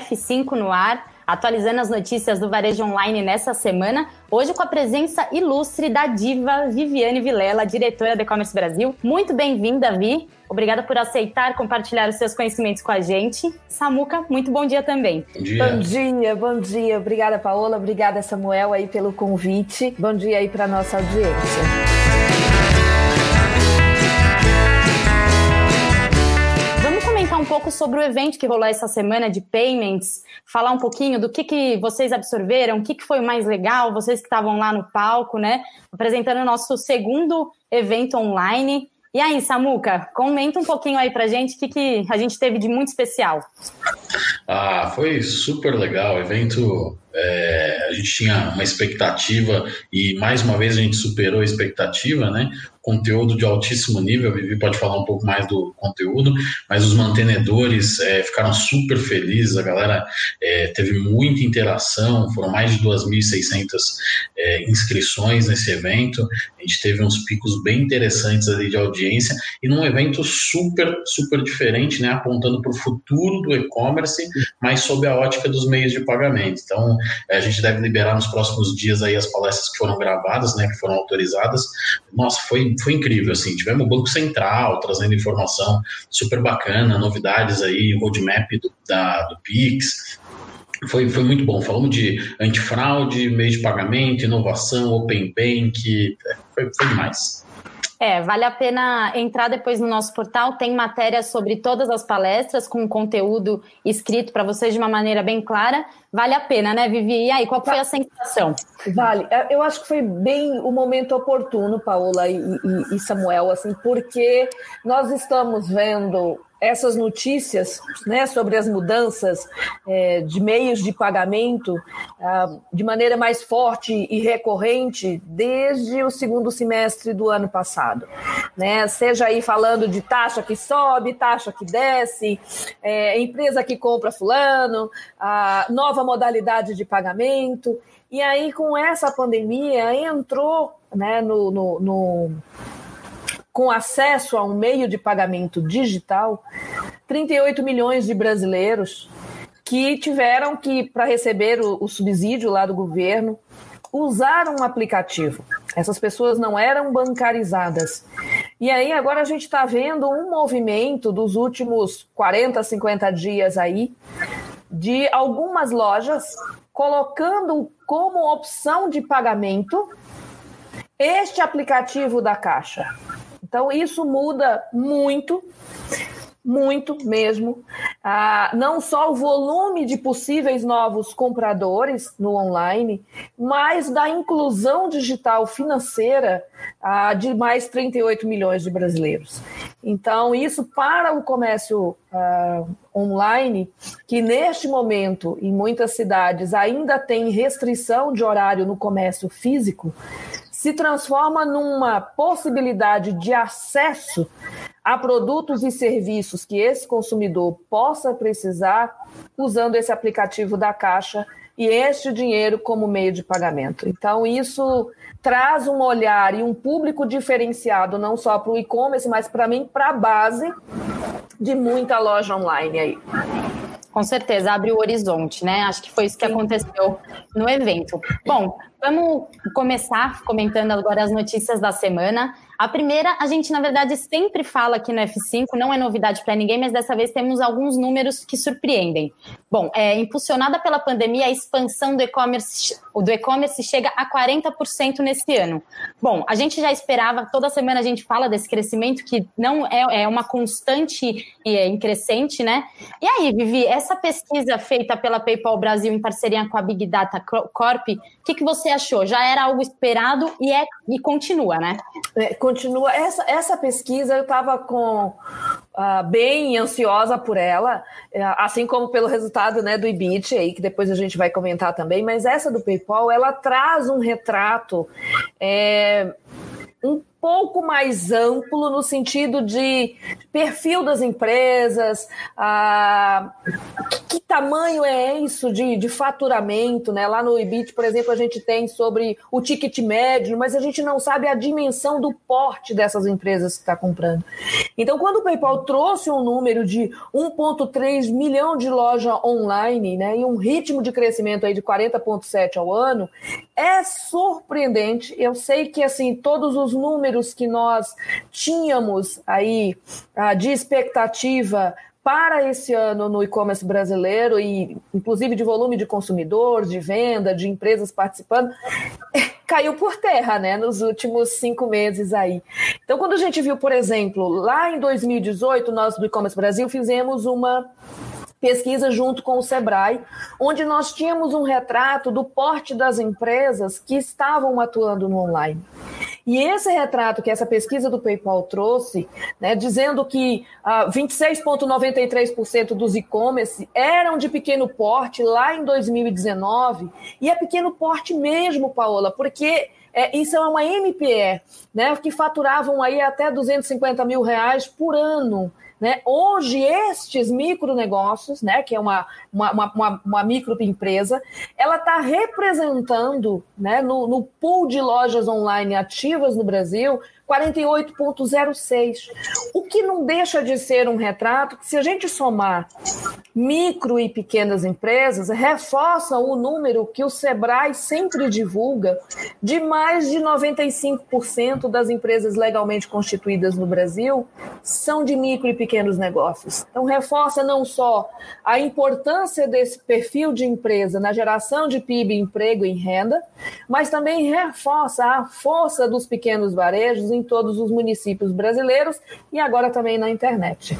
F5 no ar, atualizando as notícias do varejo online nessa semana. Hoje com a presença ilustre da diva Viviane Vilela, diretora da E-Commerce Brasil. Muito bem-vinda, Vi. Obrigada por aceitar compartilhar os seus conhecimentos com a gente. Samuca, muito bom dia também. Bom dia. Bom dia, bom dia. Obrigada, Paola. Obrigada, Samuel, aí pelo convite. Bom dia aí para nossa audiência. Comentar um pouco sobre o evento que rolou essa semana de payments, falar um pouquinho do que, que vocês absorveram, o que, que foi mais legal, vocês que estavam lá no palco, né? Apresentando o nosso segundo evento online. E aí, Samuca, comenta um pouquinho aí pra gente o que, que a gente teve de muito especial. Ah, foi super legal. Evento é, a gente tinha uma expectativa e mais uma vez a gente superou a expectativa, né? Conteúdo de altíssimo nível, a Vivi pode falar um pouco mais do conteúdo, mas os mantenedores é, ficaram super felizes, a galera é, teve muita interação, foram mais de 2.600 é, inscrições nesse evento, a gente teve uns picos bem interessantes ali de audiência e num evento super, super diferente, né? Apontando para o futuro do e-commerce, mas sob a ótica dos meios de pagamento. Então, a gente deve liberar nos próximos dias aí as palestras que foram gravadas, né, que foram autorizadas. Nossa, foi, foi incrível, assim, tivemos o Banco Central trazendo informação super bacana, novidades aí, roadmap do, da, do Pix, foi, foi muito bom. Falamos de antifraude, meio de pagamento, inovação, open bank, é, foi, foi demais. É, vale a pena entrar depois no nosso portal, tem matéria sobre todas as palestras, com conteúdo escrito para vocês de uma maneira bem clara. Vale a pena, né, Vivi? E aí, qual foi a sensação? Vale. É, eu acho que foi bem o momento oportuno, Paola e, e, e Samuel, assim, porque nós estamos vendo essas notícias né, sobre as mudanças é, de meios de pagamento ah, de maneira mais forte e recorrente desde o segundo semestre do ano passado. Né? Seja aí falando de taxa que sobe, taxa que desce, é, empresa que compra fulano, a nova modalidade de pagamento. E aí, com essa pandemia, entrou né, no, no, no com acesso a um meio de pagamento digital, 38 milhões de brasileiros que tiveram que, para receber o, o, subsídio lá do governo, usar um aplicativo. Essas pessoas não eram bancarizadas. E aí agora a gente está vendo um movimento dos últimos 40, 50 dias aí, de algumas lojas colocando como opção de pagamento este aplicativo da Caixa. Então, isso muda muito, muito mesmo. Ah, não só o volume de possíveis novos compradores no online, mas da inclusão digital financeira ah, de mais 38 milhões de brasileiros. Então, isso para o comércio ah, online, que neste momento, em muitas cidades, ainda tem restrição de horário no comércio físico, se transforma numa possibilidade de acesso a produtos e serviços que esse consumidor possa precisar usando esse aplicativo da Caixa e este dinheiro como meio de pagamento. Então, isso traz um olhar e um público diferenciado, não só para o e-commerce, mas para mim, para a base de muita loja online aí. Com certeza, abre o horizonte, né? Acho que foi isso que aconteceu no evento. Bom, vamos começar comentando agora as notícias da semana. A primeira, a gente na verdade sempre fala aqui no F5, não é novidade para ninguém, mas dessa vez temos alguns números que surpreendem. Bom, é, impulsionada pela pandemia, a expansão do e-commerce do e-commerce chega a 40% nesse ano. Bom, a gente já esperava, toda semana a gente fala desse crescimento que não é, é uma constante é, em crescente, né? E aí, Vivi, essa pesquisa feita pela PayPal Brasil em parceria com a Big Data Corp, o que, que você achou? Já era algo esperado e, é, e continua, né? É, continua. Essa, essa pesquisa eu estava com uh, bem ansiosa por ela, uh, assim como pelo resultado né, do IBIT, aí, que depois a gente vai comentar também, mas essa do PayPal, ela traz um retrato é, um pouco mais amplo no sentido de perfil das empresas, a, que, que tamanho é isso de, de faturamento, né? Lá no IBIT, por exemplo, a gente tem sobre o ticket médio, mas a gente não sabe a dimensão do porte dessas empresas que está comprando. Então, quando o PayPal trouxe um número de 1,3 milhão de loja online, né, e um ritmo de crescimento aí de 40,7 ao ano, é surpreendente. Eu sei que assim todos os números que nós tínhamos aí ah, de expectativa para esse ano no e-commerce brasileiro e inclusive de volume de consumidores, de venda, de empresas participando, caiu por terra, né, nos últimos cinco meses aí. Então, quando a gente viu, por exemplo, lá em 2018, nós do e-commerce Brasil fizemos uma pesquisa junto com o Sebrae, onde nós tínhamos um retrato do porte das empresas que estavam atuando no online. E esse retrato que essa pesquisa do PayPal trouxe, né, dizendo que ah, 26,93% dos e-commerce eram de pequeno porte lá em 2019, e é pequeno porte mesmo, Paola, porque é, isso é uma MPE, né, que faturavam aí até 250 mil reais por ano. Né? Hoje, estes micronegócios, né, que é uma, uma, uma, uma microempresa, ela está representando né, no, no pool de lojas online ativas no Brasil 48,06. O que não deixa de ser um retrato que, se a gente somar micro e pequenas empresas, reforça o número que o Sebrae sempre divulga de mais de 95% das empresas legalmente constituídas no Brasil são de micro e pequenos negócios. Então, reforça não só a importância desse perfil de empresa na geração de PIB, emprego e renda, mas também reforça a força dos pequenos varejos em todos os municípios brasileiros e agora também na internet.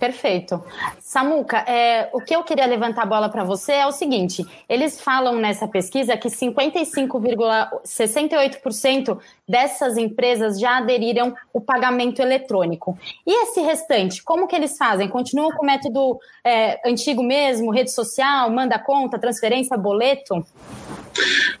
Perfeito. Samuca, é, o que eu queria levantar a bola para você é o seguinte: eles falam nessa pesquisa que 55,68% dessas empresas já aderiram o pagamento eletrônico. E esse restante, como que eles fazem? Continuam com o método é, antigo mesmo, rede social, manda conta, transferência, boleto?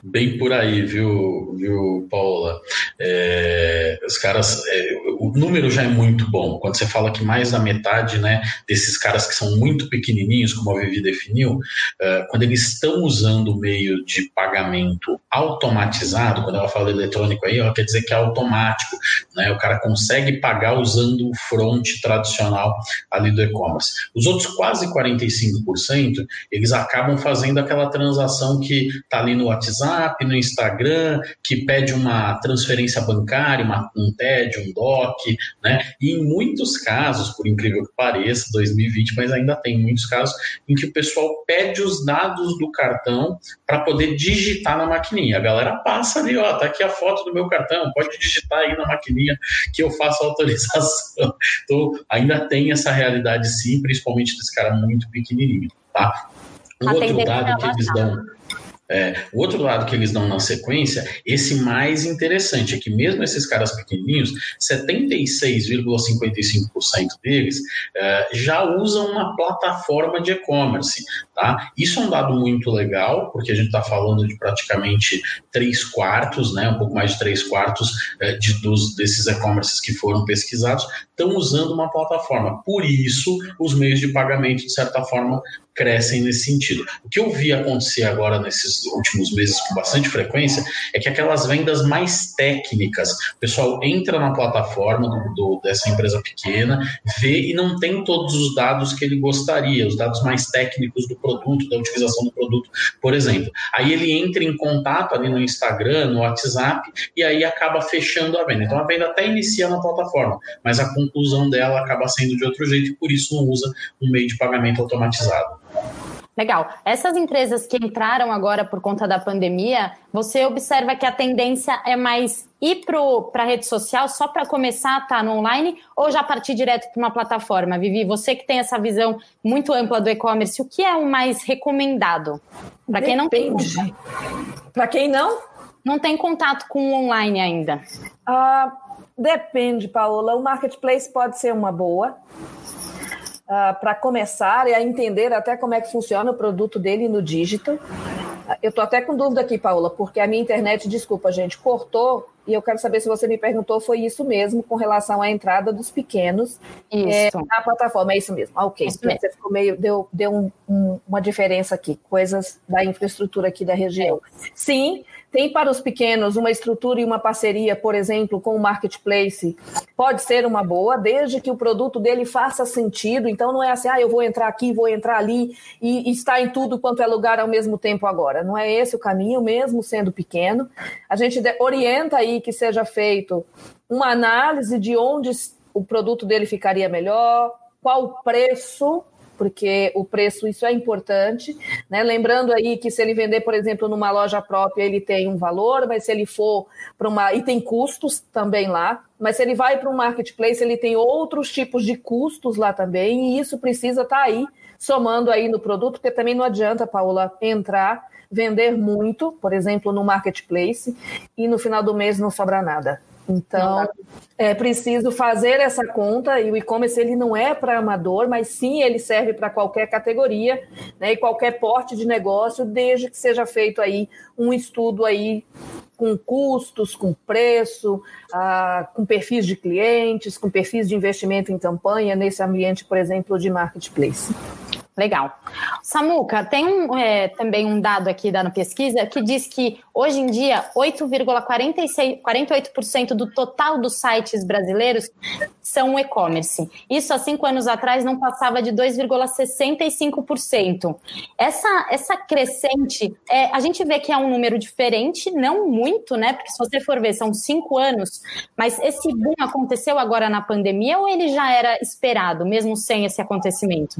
Bem por aí, viu, viu Paula? É, os caras, é, o número já é muito bom. Quando você fala que mais da metade né, desses caras que são muito pequenininhos, como a Vivi definiu, é, quando eles estão usando o meio de pagamento automatizado, quando ela fala eletrônico aí, ela quer dizer que é automático. Né, o cara consegue pagar usando o front tradicional ali do e-commerce. Os outros quase 45%, eles acabam fazendo aquela transação que está ali no WhatsApp, no Instagram, que pede uma transferência bancária, uma, um TED, um DOC, né? E em muitos casos, por incrível que pareça, 2020, mas ainda tem muitos casos em que o pessoal pede os dados do cartão para poder digitar na maquininha. A galera passa ali, ó, tá aqui a foto do meu cartão, pode digitar aí na maquininha que eu faço a autorização. Então, ainda tem essa realidade sim, principalmente desse cara muito pequenininho, tá? Um outro dado que eles dão é, o outro lado que eles dão na sequência, esse mais interessante, é que mesmo esses caras pequenininhos, 76,55% deles é, já usam uma plataforma de e-commerce. Tá? Isso é um dado muito legal, porque a gente está falando de praticamente 3 quartos, né, um pouco mais de 3 quartos é, de, dos, desses e-commerces que foram pesquisados, estão usando uma plataforma. Por isso, os meios de pagamento, de certa forma, crescem nesse sentido. O que eu vi acontecer agora nesses últimos meses com bastante frequência é que aquelas vendas mais técnicas, o pessoal entra na plataforma do, do, dessa empresa pequena, vê e não tem todos os dados que ele gostaria, os dados mais técnicos do produto, da utilização do produto, por exemplo. Aí ele entra em contato ali no Instagram, no WhatsApp, e aí acaba fechando a venda. Então a venda até inicia na plataforma, mas a conclusão dela acaba sendo de outro jeito e por isso não usa um meio de pagamento automatizado. Legal. Essas empresas que entraram agora por conta da pandemia, você observa que a tendência é mais ir para a rede social só para começar a estar tá no online ou já partir direto para uma plataforma? Vivi, você que tem essa visão muito ampla do e-commerce, o que é o mais recomendado? Para quem não tem. Para quem não? Não tem contato com o online ainda. Ah, depende, Paola. O marketplace pode ser uma boa uh, para começar e a entender até como é que funciona o produto dele no digital. Eu estou até com dúvida aqui, Paula, porque a minha internet, desculpa, gente, cortou e eu quero saber se você me perguntou, foi isso mesmo, com relação à entrada dos pequenos é, na plataforma. É isso mesmo. Ah, ok. Isso mesmo. Você ficou meio. Deu, deu um, um, uma diferença aqui, coisas da infraestrutura aqui da região. Sim, tem para os pequenos uma estrutura e uma parceria, por exemplo, com o marketplace, pode ser uma boa, desde que o produto dele faça sentido. Então não é assim, ah, eu vou entrar aqui, vou entrar ali e, está em tudo quanto é lugar ao mesmo tempo agora. Não é esse o caminho, mesmo sendo pequeno. A gente orienta aí que seja feito uma análise de onde o produto dele ficaria melhor, qual o preço porque o preço, isso é importante, né? Lembrando aí que se ele vender, por exemplo, numa loja própria, ele tem um valor, mas se ele for para uma. e tem custos também lá, mas se ele vai para um marketplace, ele tem outros tipos de custos lá também, e isso precisa estar tá aí, somando aí no produto, porque também não adianta, Paula, entrar, vender muito, por exemplo, no marketplace, e no final do mês não sobra nada. Então, é preciso fazer essa conta e o e-commerce ele não é para amador, mas sim ele serve para qualquer categoria, né, e qualquer porte de negócio, desde que seja feito aí um estudo aí com custos, com preço, ah, com perfis de clientes, com perfis de investimento em campanha nesse ambiente, por exemplo, de marketplace. Legal. Samuca, tem um, é, também um dado aqui da pesquisa que diz que hoje em dia 8,48% do total dos sites brasileiros são e-commerce. Isso há cinco anos atrás não passava de 2,65%. Essa, essa crescente, é, a gente vê que é um número diferente, não muito, né? Porque se você for ver, são cinco anos, mas esse boom aconteceu agora na pandemia ou ele já era esperado, mesmo sem esse acontecimento?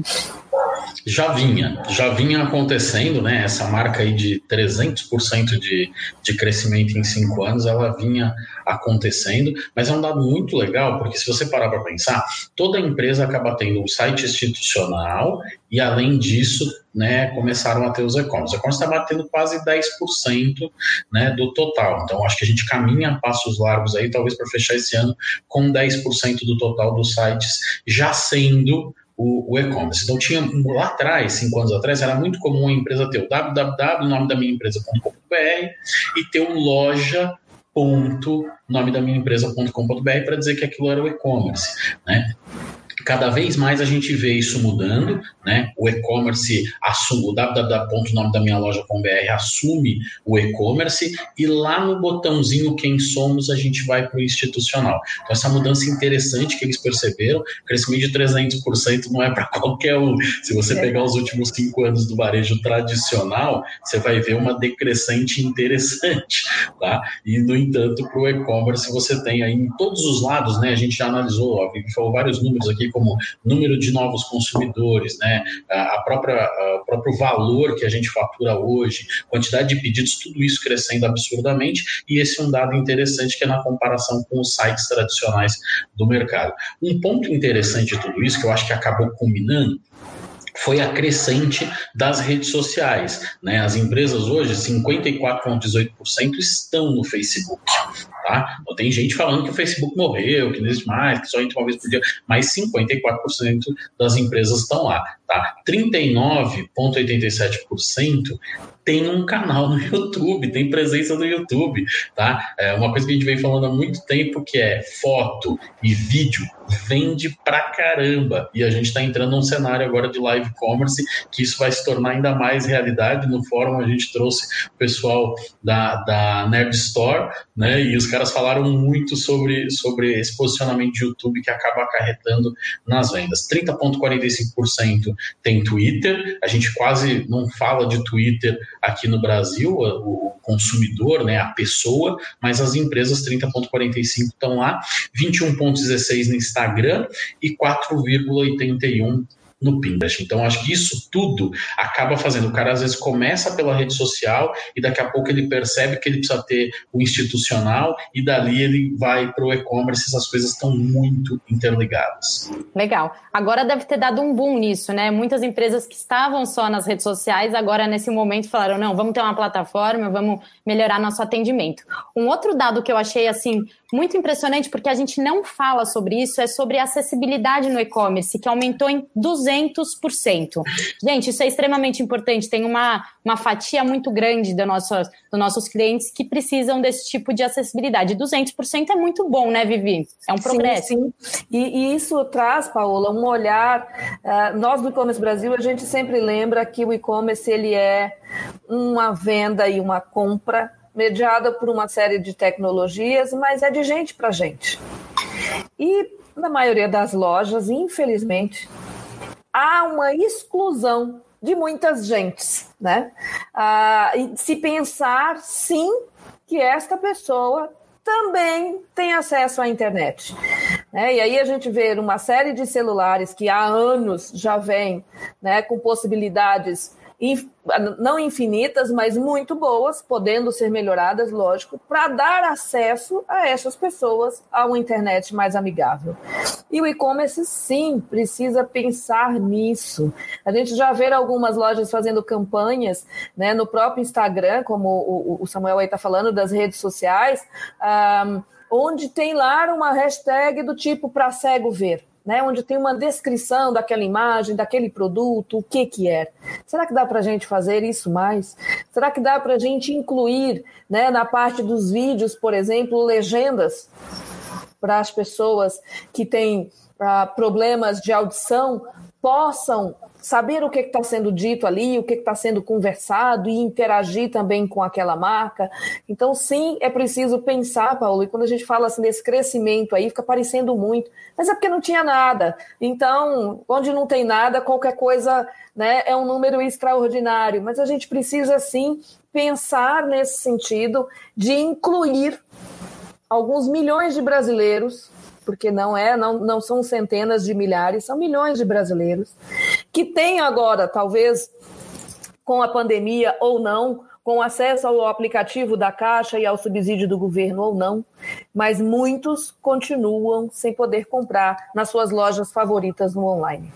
Já vinha, já vinha acontecendo, né? Essa marca aí de 300% de, de crescimento em cinco anos, ela vinha acontecendo, mas é um dado muito legal, porque se você parar para pensar, toda empresa acaba tendo um site institucional e, além disso, né, começaram a ter os e-commerce. O e-commerce está batendo quase 10% né, do total. Então, acho que a gente caminha a passos largos aí, talvez para fechar esse ano com 10% do total dos sites já sendo o, o e-commerce. Então, tinha lá atrás, cinco anos atrás, era muito comum a empresa ter o www, nome da minha empresa.com.br, e ter um loja ponto nome da minha empresa.com.br para dizer que aquilo era o e-commerce, né? Cada vez mais a gente vê isso mudando, né? O e-commerce assume, o www.nome da minha loja.br assume o e-commerce e lá no botãozinho quem somos a gente vai para o institucional. Então essa mudança interessante que eles perceberam, crescimento de 300% não é para qualquer um. Se você é. pegar os últimos cinco anos do varejo tradicional, você vai ver uma decrescente interessante, tá? E no entanto para o e-commerce você tem aí em todos os lados, né? A gente já analisou, ó, falou vários números aqui como número de novos consumidores, né, a própria, o próprio valor que a gente fatura hoje, quantidade de pedidos, tudo isso crescendo absurdamente, e esse é um dado interessante que é na comparação com os sites tradicionais do mercado. Um ponto interessante de tudo isso, que eu acho que acabou culminando, foi a crescente das redes sociais. Né? As empresas hoje, 54,18% estão no Facebook. Tá? Então, tem gente falando que o Facebook morreu, que não existe mais, que só entra uma vez por dia, mas 54% das empresas estão lá. Tá? 39,87% tem um canal no YouTube, tem presença no YouTube, tá? É uma coisa que a gente vem falando há muito tempo que é foto e vídeo vende pra caramba. E a gente está entrando num cenário agora de live commerce que isso vai se tornar ainda mais realidade. No fórum a gente trouxe o pessoal da, da Nerd Store, né? E os caras falaram muito sobre, sobre esse posicionamento de YouTube que acaba acarretando nas vendas. 30,45% tem Twitter, a gente quase não fala de Twitter aqui no Brasil, o consumidor, né, a pessoa, mas as empresas 30,45 estão lá, 21,16 no Instagram e 4,81 no Pinterest. Então, acho que isso tudo acaba fazendo. O cara às vezes começa pela rede social e daqui a pouco ele percebe que ele precisa ter o institucional e dali ele vai para o e-commerce. Essas coisas estão muito interligadas. Legal. Agora deve ter dado um boom nisso, né? Muitas empresas que estavam só nas redes sociais, agora nesse momento falaram: não, vamos ter uma plataforma, vamos melhorar nosso atendimento. Um outro dado que eu achei assim muito impressionante, porque a gente não fala sobre isso, é sobre acessibilidade no e-commerce, que aumentou em 200 200%. Gente, isso é extremamente importante. Tem uma, uma fatia muito grande do nosso, dos nossos clientes que precisam desse tipo de acessibilidade. 200% é muito bom, né, Vivi? É um progresso. Sim, sim. E, e isso traz, Paola, um olhar. Uh, nós do E-Commerce Brasil, a gente sempre lembra que o e-commerce ele é uma venda e uma compra mediada por uma série de tecnologias, mas é de gente para gente. E na maioria das lojas, infelizmente, há uma exclusão de muitas gentes, né? Ah, se pensar, sim, que esta pessoa também tem acesso à internet. Né? E aí a gente vê uma série de celulares que há anos já vem né, com possibilidades não infinitas, mas muito boas, podendo ser melhoradas, lógico, para dar acesso a essas pessoas a uma internet mais amigável. E o e-commerce, sim, precisa pensar nisso. A gente já vê algumas lojas fazendo campanhas né, no próprio Instagram, como o, Samuel aí está falando, das redes sociais, um, onde tem lá uma hashtag do tipo para cego ver né, onde tem uma descrição daquela imagem, daquele produto, o que que é. Será que dá para a gente fazer isso mais? Será que dá para a gente incluir, né, na parte dos vídeos, por exemplo, legendas para as pessoas que têm ah, problemas de audição possam saber o que está sendo dito ali, o que está sendo conversado e interagir também com aquela marca. Então, sim, é preciso pensar, Paulo, e quando a gente fala assim desse crescimento aí, fica parecendo muito, mas é porque não tinha nada. Então, onde não tem nada, qualquer coisa né, é um número extraordinário, mas a gente precisa, sim, pensar nesse sentido de incluir alguns milhões de brasileiros porque não é, não, não são centenas de milhares, são milhões de brasileiros que têm agora, talvez com a pandemia ou não, com acesso ao aplicativo da Caixa e ao subsídio do governo ou não, mas muitos continuam sem poder comprar nas suas lojas favoritas no online.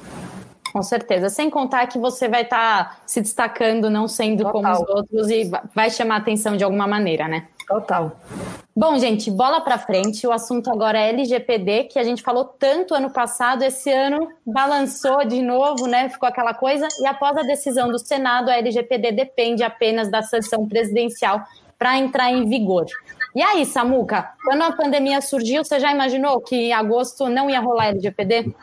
Com certeza. Sem contar que você vai estar tá se destacando, não sendo Total. como os outros, e vai chamar atenção de alguma maneira, né? Total. Bom, gente, bola para frente. O assunto agora é LGPD, que a gente falou tanto ano passado, esse ano balançou de novo, né? Ficou aquela coisa. E após a decisão do Senado, a LGPD depende apenas da sanção presidencial para entrar em vigor. E aí, Samuca, quando a pandemia surgiu, você já imaginou que em agosto não ia rolar LGPD?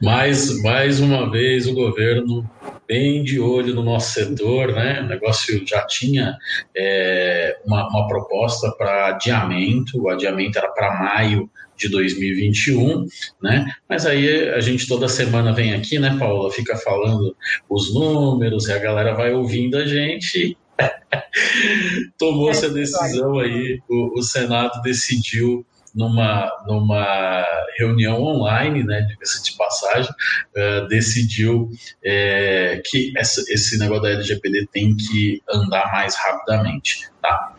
Mais, mais uma vez o governo bem de olho no nosso setor, né? O negócio já tinha é, uma, uma proposta para adiamento, o adiamento era para maio de 2021, né? Mas aí a gente toda semana vem aqui, né, Paula, fica falando os números e a galera vai ouvindo a gente. Tomou essa decisão aí, o, o Senado decidiu numa, numa reunião online, né, de passagem, uh, decidiu é, que essa, esse negócio da LGPD tem que andar mais rapidamente. Tá?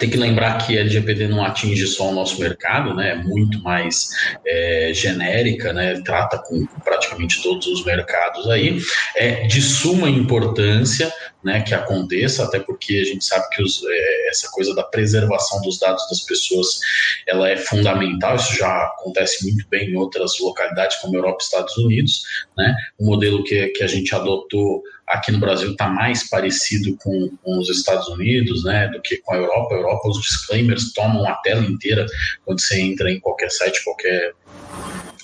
Tem que lembrar que a LGPD não atinge só o nosso mercado, né? É muito mais é, genérica, né? Trata com praticamente todos os mercados aí. É de suma importância, né? Que aconteça, até porque a gente sabe que os, é, essa coisa da preservação dos dados das pessoas, ela é fundamental. Isso já acontece muito bem em outras localidades, como Europa e Estados Unidos, né? O modelo que, que a gente adotou aqui no Brasil está mais parecido com, com, os Estados Unidos, né, do que com a Europa. A Europa, os disclaimers tomam a tela inteira quando você entra em qualquer site, qualquer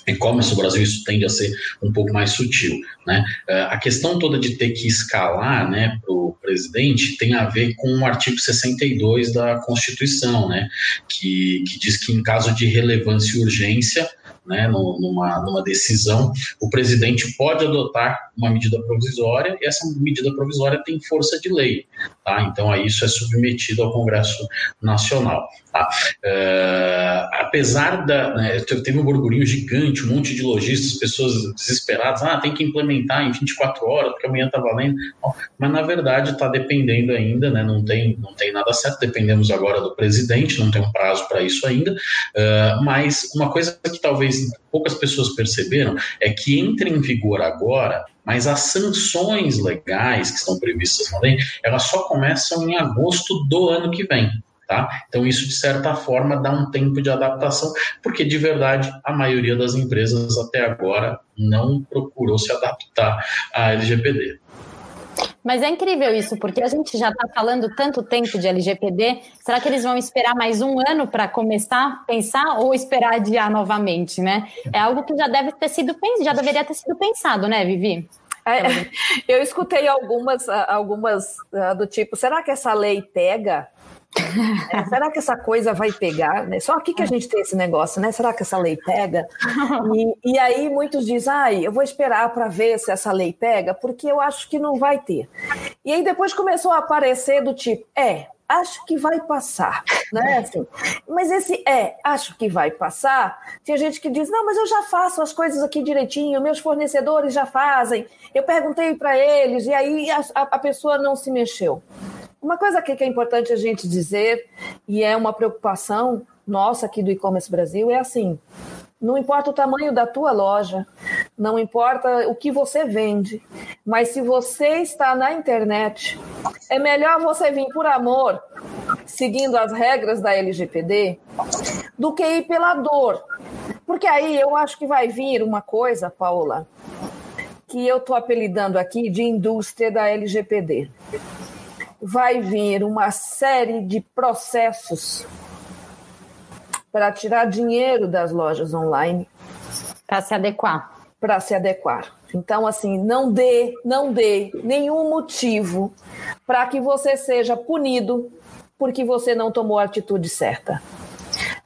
e-commerce no Brasil isso tende a ser um pouco mais sutil, né? Eh, a questão toda de ter que escalar, né, para o presidente tem a ver com o artigo 62 da Constituição, né, que, que diz que em caso de relevância e urgência né, numa, numa decisão, o presidente pode adotar uma medida provisória e essa medida provisória tem força de lei. Tá? Então, isso é submetido ao Congresso Nacional. Tá? Uh, apesar da. Né, teve um burburinho gigante, um monte de lojistas, pessoas desesperadas, ah, tem que implementar em 24 horas, porque amanhã está valendo. Mas, na verdade, está dependendo ainda, né, não, tem, não tem nada certo, dependemos agora do presidente, não tem um prazo para isso ainda. Uh, mas uma coisa que talvez poucas pessoas perceberam é que entra em vigor agora mas as sanções legais que estão previstas na lei, elas só começam em agosto do ano que vem. Tá? Então, isso, de certa forma, dá um tempo de adaptação, porque, de verdade, a maioria das empresas até agora não procurou se adaptar à LGPD. Mas é incrível isso, porque a gente já está falando tanto tempo de LGPD. Será que eles vão esperar mais um ano para começar a pensar ou esperar adiar novamente, né? É algo que já deve ter sido já deveria ter sido pensado, né, Vivi? É, eu escutei algumas, algumas ah, do tipo, será que essa lei pega? É, será que essa coisa vai pegar? Né? Só aqui que a gente tem esse negócio, né? Será que essa lei pega? E, e aí muitos dizem, ai, eu vou esperar para ver se essa lei pega, porque eu acho que não vai ter. E aí depois começou a aparecer do tipo, é, acho que vai passar, né? Assim, mas esse é, acho que vai passar. Tem gente que diz, não, mas eu já faço as coisas aqui direitinho, meus fornecedores já fazem. Eu perguntei para eles e aí a, a pessoa não se mexeu. Uma coisa aqui que é importante a gente dizer, e é uma preocupação nossa aqui do e-commerce Brasil, é assim: não importa o tamanho da tua loja, não importa o que você vende, mas se você está na internet, é melhor você vir por amor, seguindo as regras da LGPD, do que ir pela dor. Porque aí eu acho que vai vir uma coisa, Paula, que eu estou apelidando aqui de indústria da LGPD vai vir uma série de processos para tirar dinheiro das lojas online. Para se adequar. Para se adequar. Então, assim, não dê, não dê nenhum motivo para que você seja punido porque você não tomou a atitude certa.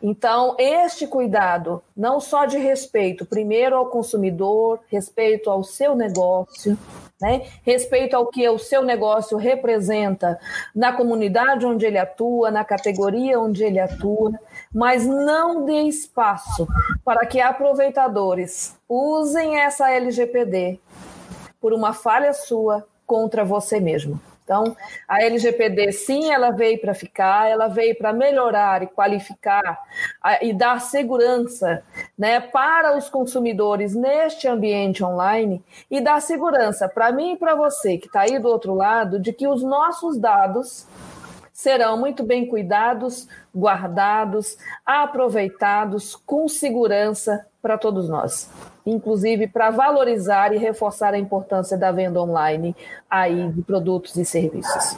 Então, este cuidado, não só de respeito, primeiro ao consumidor, respeito ao seu negócio, né? respeito ao que o seu negócio representa na comunidade onde ele atua, na categoria onde ele atua, mas não dê espaço para que aproveitadores usem essa LGPD por uma falha sua contra você mesmo. Então, a LGPD, sim, ela veio para ficar, ela veio para melhorar e qualificar e dar segurança né, para os consumidores neste ambiente online e dar segurança para mim e para você que está aí do outro lado de que os nossos dados serão muito bem cuidados, guardados, aproveitados com segurança para todos nós inclusive para valorizar e reforçar a importância da venda online aí de produtos e serviços.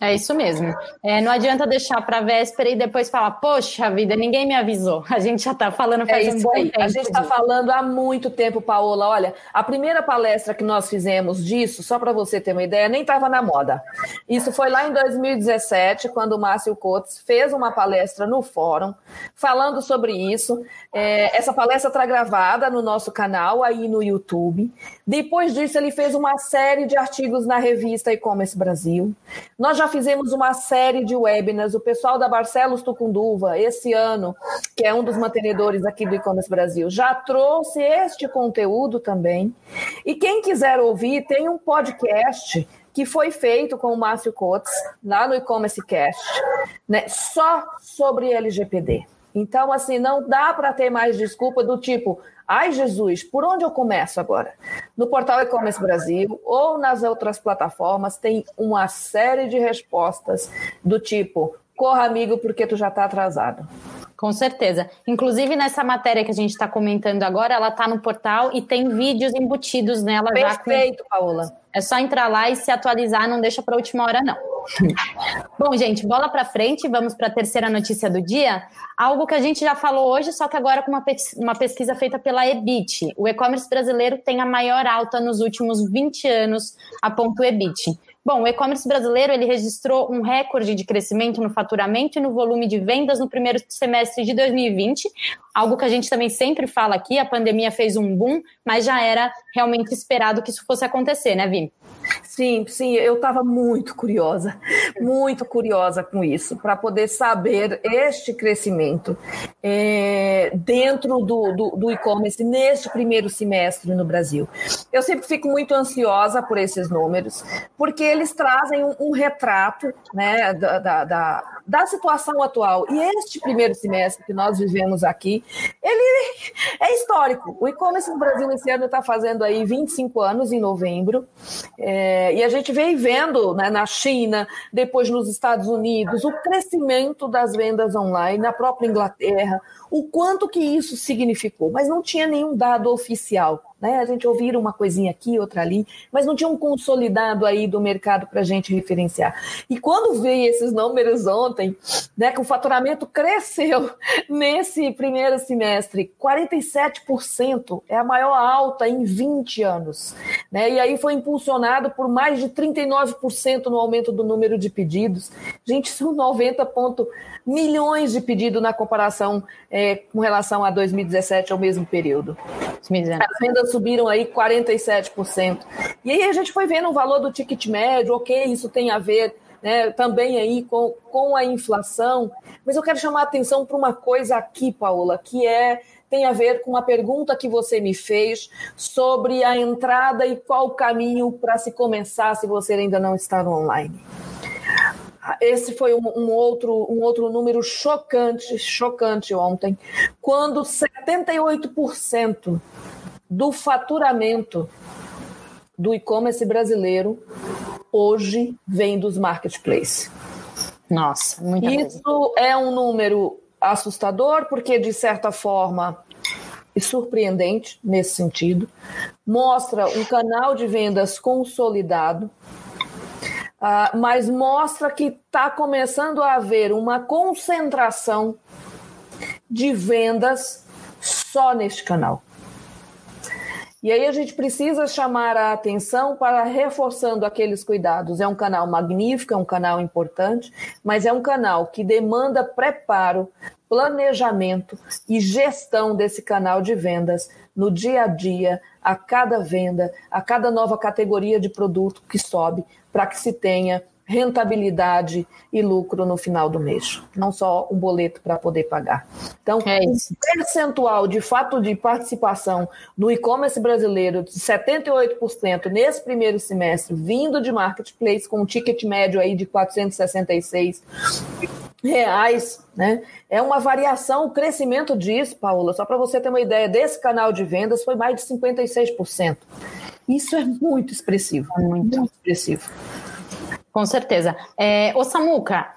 É isso mesmo. É, não adianta deixar para véspera e depois falar, poxa vida, ninguém me avisou. A gente já está falando é faz é um bom aí. tempo. A gente está falando há muito tempo, Paola. Olha, a primeira palestra que nós fizemos disso, só para você ter uma ideia, nem estava na moda. Isso foi lá em 2017, quando o Márcio Cotes fez uma palestra no fórum falando sobre isso. É, essa palestra está gravada no nosso canal aí no YouTube. Depois disso, ele fez uma série de artigos na revista E-Commerce Brasil. Nós já fizemos uma série de webinars. O pessoal da Barcelos Tucunduva, esse ano, que é um dos mantenedores aqui do E-Commerce Brasil, já trouxe este conteúdo também. E quem quiser ouvir, tem um podcast que foi feito com o Márcio Cotes, lá no E-Commerce Cast, né, só sobre LGPD. Então, assim, não dá para ter mais desculpa do tipo, ai Jesus, por onde eu começo agora? No portal E-Commerce Brasil ou nas outras plataformas tem uma série de respostas do tipo, corra amigo porque tu já está atrasado. Com certeza. Inclusive, nessa matéria que a gente está comentando agora, ela está no portal e tem vídeos embutidos nela Perfeito, já. Com... Paola. É só entrar lá e se atualizar, não deixa para última hora, não. Bom, gente, bola para frente, vamos para a terceira notícia do dia. Algo que a gente já falou hoje, só que agora com uma, uma pesquisa feita pela EBIT. O e-commerce brasileiro tem a maior alta nos últimos 20 anos, aponta o EBIT. Bom, o e-commerce brasileiro ele registrou um recorde de crescimento no faturamento e no volume de vendas no primeiro semestre de 2020, algo que a gente também sempre fala aqui, a pandemia fez um boom, mas já era realmente esperado que isso fosse acontecer, né, Vi? Sim, sim, eu estava muito curiosa, muito curiosa com isso, para poder saber este crescimento é, dentro do, do, do e-commerce neste primeiro semestre no Brasil. Eu sempre fico muito ansiosa por esses números, porque eles trazem um, um retrato né, da, da, da da situação atual. E este primeiro semestre que nós vivemos aqui, ele é histórico. O e-commerce no Brasil esse ano está fazendo aí 25 anos em novembro. É, e a gente vem vendo né, na China, depois nos Estados Unidos, o crescimento das vendas online, na própria Inglaterra, o quanto que isso significou, mas não tinha nenhum dado oficial. Né? A gente ouvia uma coisinha aqui, outra ali, mas não tinha um consolidado aí do mercado para a gente referenciar. E quando veio esses números ontem, né, que o faturamento cresceu nesse primeiro semestre, 47% é a maior alta em 20 anos. Né? E aí foi impulsionado por mais de 39% no aumento do número de pedidos. Gente, são 90 pontos milhões de pedidos na comparação é, com relação a 2017, ao mesmo período. As vendas subiram aí 47%. E aí a gente foi vendo o valor do ticket médio, ok, isso tem a ver né, também aí com, com a inflação, mas eu quero chamar a atenção para uma coisa aqui, Paola, que é tem a ver com a pergunta que você me fez sobre a entrada e qual o caminho para se começar se você ainda não está online. Esse foi um, um, outro, um outro número chocante, chocante ontem, quando 78% do faturamento do e-commerce brasileiro hoje vem dos marketplaces. Nossa, muita Isso coisa. é um número assustador, porque, de certa forma, e surpreendente nesse sentido. Mostra um canal de vendas consolidado, uh, mas mostra que está começando a haver uma concentração de vendas só neste canal. E aí a gente precisa chamar a atenção para reforçando aqueles cuidados. É um canal magnífico, é um canal importante, mas é um canal que demanda preparo, planejamento e gestão desse canal de vendas no dia a dia, a cada venda, a cada nova categoria de produto que sobe, para que se tenha rentabilidade e lucro no final do mês, não só um boleto para poder pagar. Então, é o percentual de fato de participação no e-commerce brasileiro de 78% nesse primeiro semestre, vindo de marketplace com um ticket médio aí de 466 reais, né? É uma variação, o crescimento disso, Paula, só para você ter uma ideia, desse canal de vendas foi mais de 56%. Isso é muito expressivo, muito, muito expressivo. Com certeza. É, o Samuca,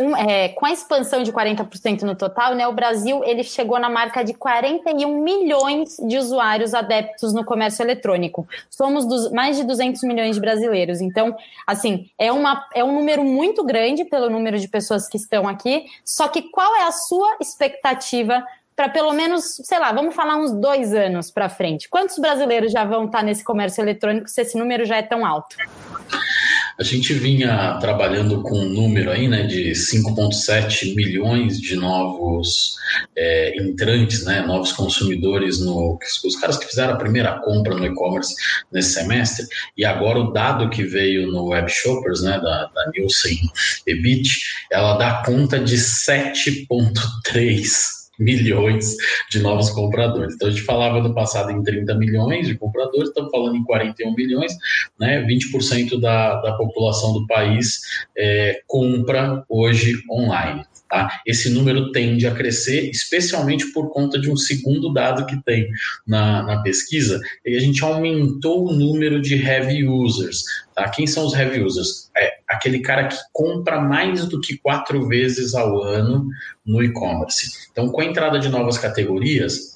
um, é, com a expansão de 40% no total, né, o Brasil ele chegou na marca de 41 milhões de usuários adeptos no comércio eletrônico. Somos dos, mais de 200 milhões de brasileiros. Então, assim, é, uma, é um número muito grande pelo número de pessoas que estão aqui. Só que qual é a sua expectativa para pelo menos, sei lá, vamos falar uns dois anos para frente? Quantos brasileiros já vão estar nesse comércio eletrônico se esse número já é tão alto? A gente vinha trabalhando com um número aí, né, de 5,7 milhões de novos é, entrantes, né, novos consumidores, no, os caras que fizeram a primeira compra no e-commerce nesse semestre, e agora o dado que veio no Web Shoppers, né, da, da Nielsen Ebit, ela dá conta de 7,3 milhões de novos compradores. Então a gente falava no passado em 30 milhões de compradores, estamos falando em 41 milhões, né? 20% da, da população do país é, compra hoje online. Tá? Esse número tende a crescer, especialmente por conta de um segundo dado que tem na, na pesquisa, e a gente aumentou o número de heavy users. Tá? Quem são os heavy users? É aquele cara que compra mais do que quatro vezes ao ano no e-commerce. Então, com a entrada de novas categorias,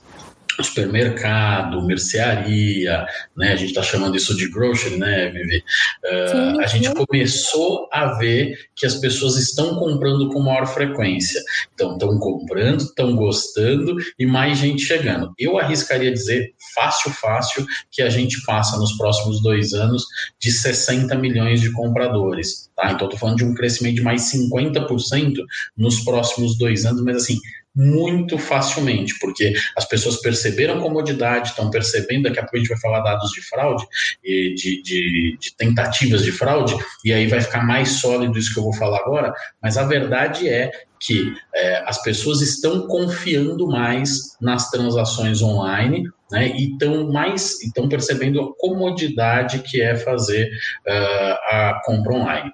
supermercado, mercearia, né? A gente está chamando isso de grocery, né, Vivi? Uh, a gente começou a ver que as pessoas estão comprando com maior frequência. Então, estão comprando, estão gostando e mais gente chegando. Eu arriscaria dizer, fácil, fácil, que a gente passa nos próximos dois anos de 60 milhões de compradores. Tá? Então, estou falando de um crescimento de mais 50% nos próximos dois anos, mas assim, muito facilmente, porque as pessoas perceberam comodidade, estão percebendo, daqui a pouco a gente vai falar dados de fraude, e de, de, de, tentativas de fraude, e aí vai ficar mais sólido isso que eu vou falar agora, mas a verdade é que é, as pessoas estão confiando mais nas transações online, né, e estão mais estão percebendo a comodidade que é fazer uh, a compra online.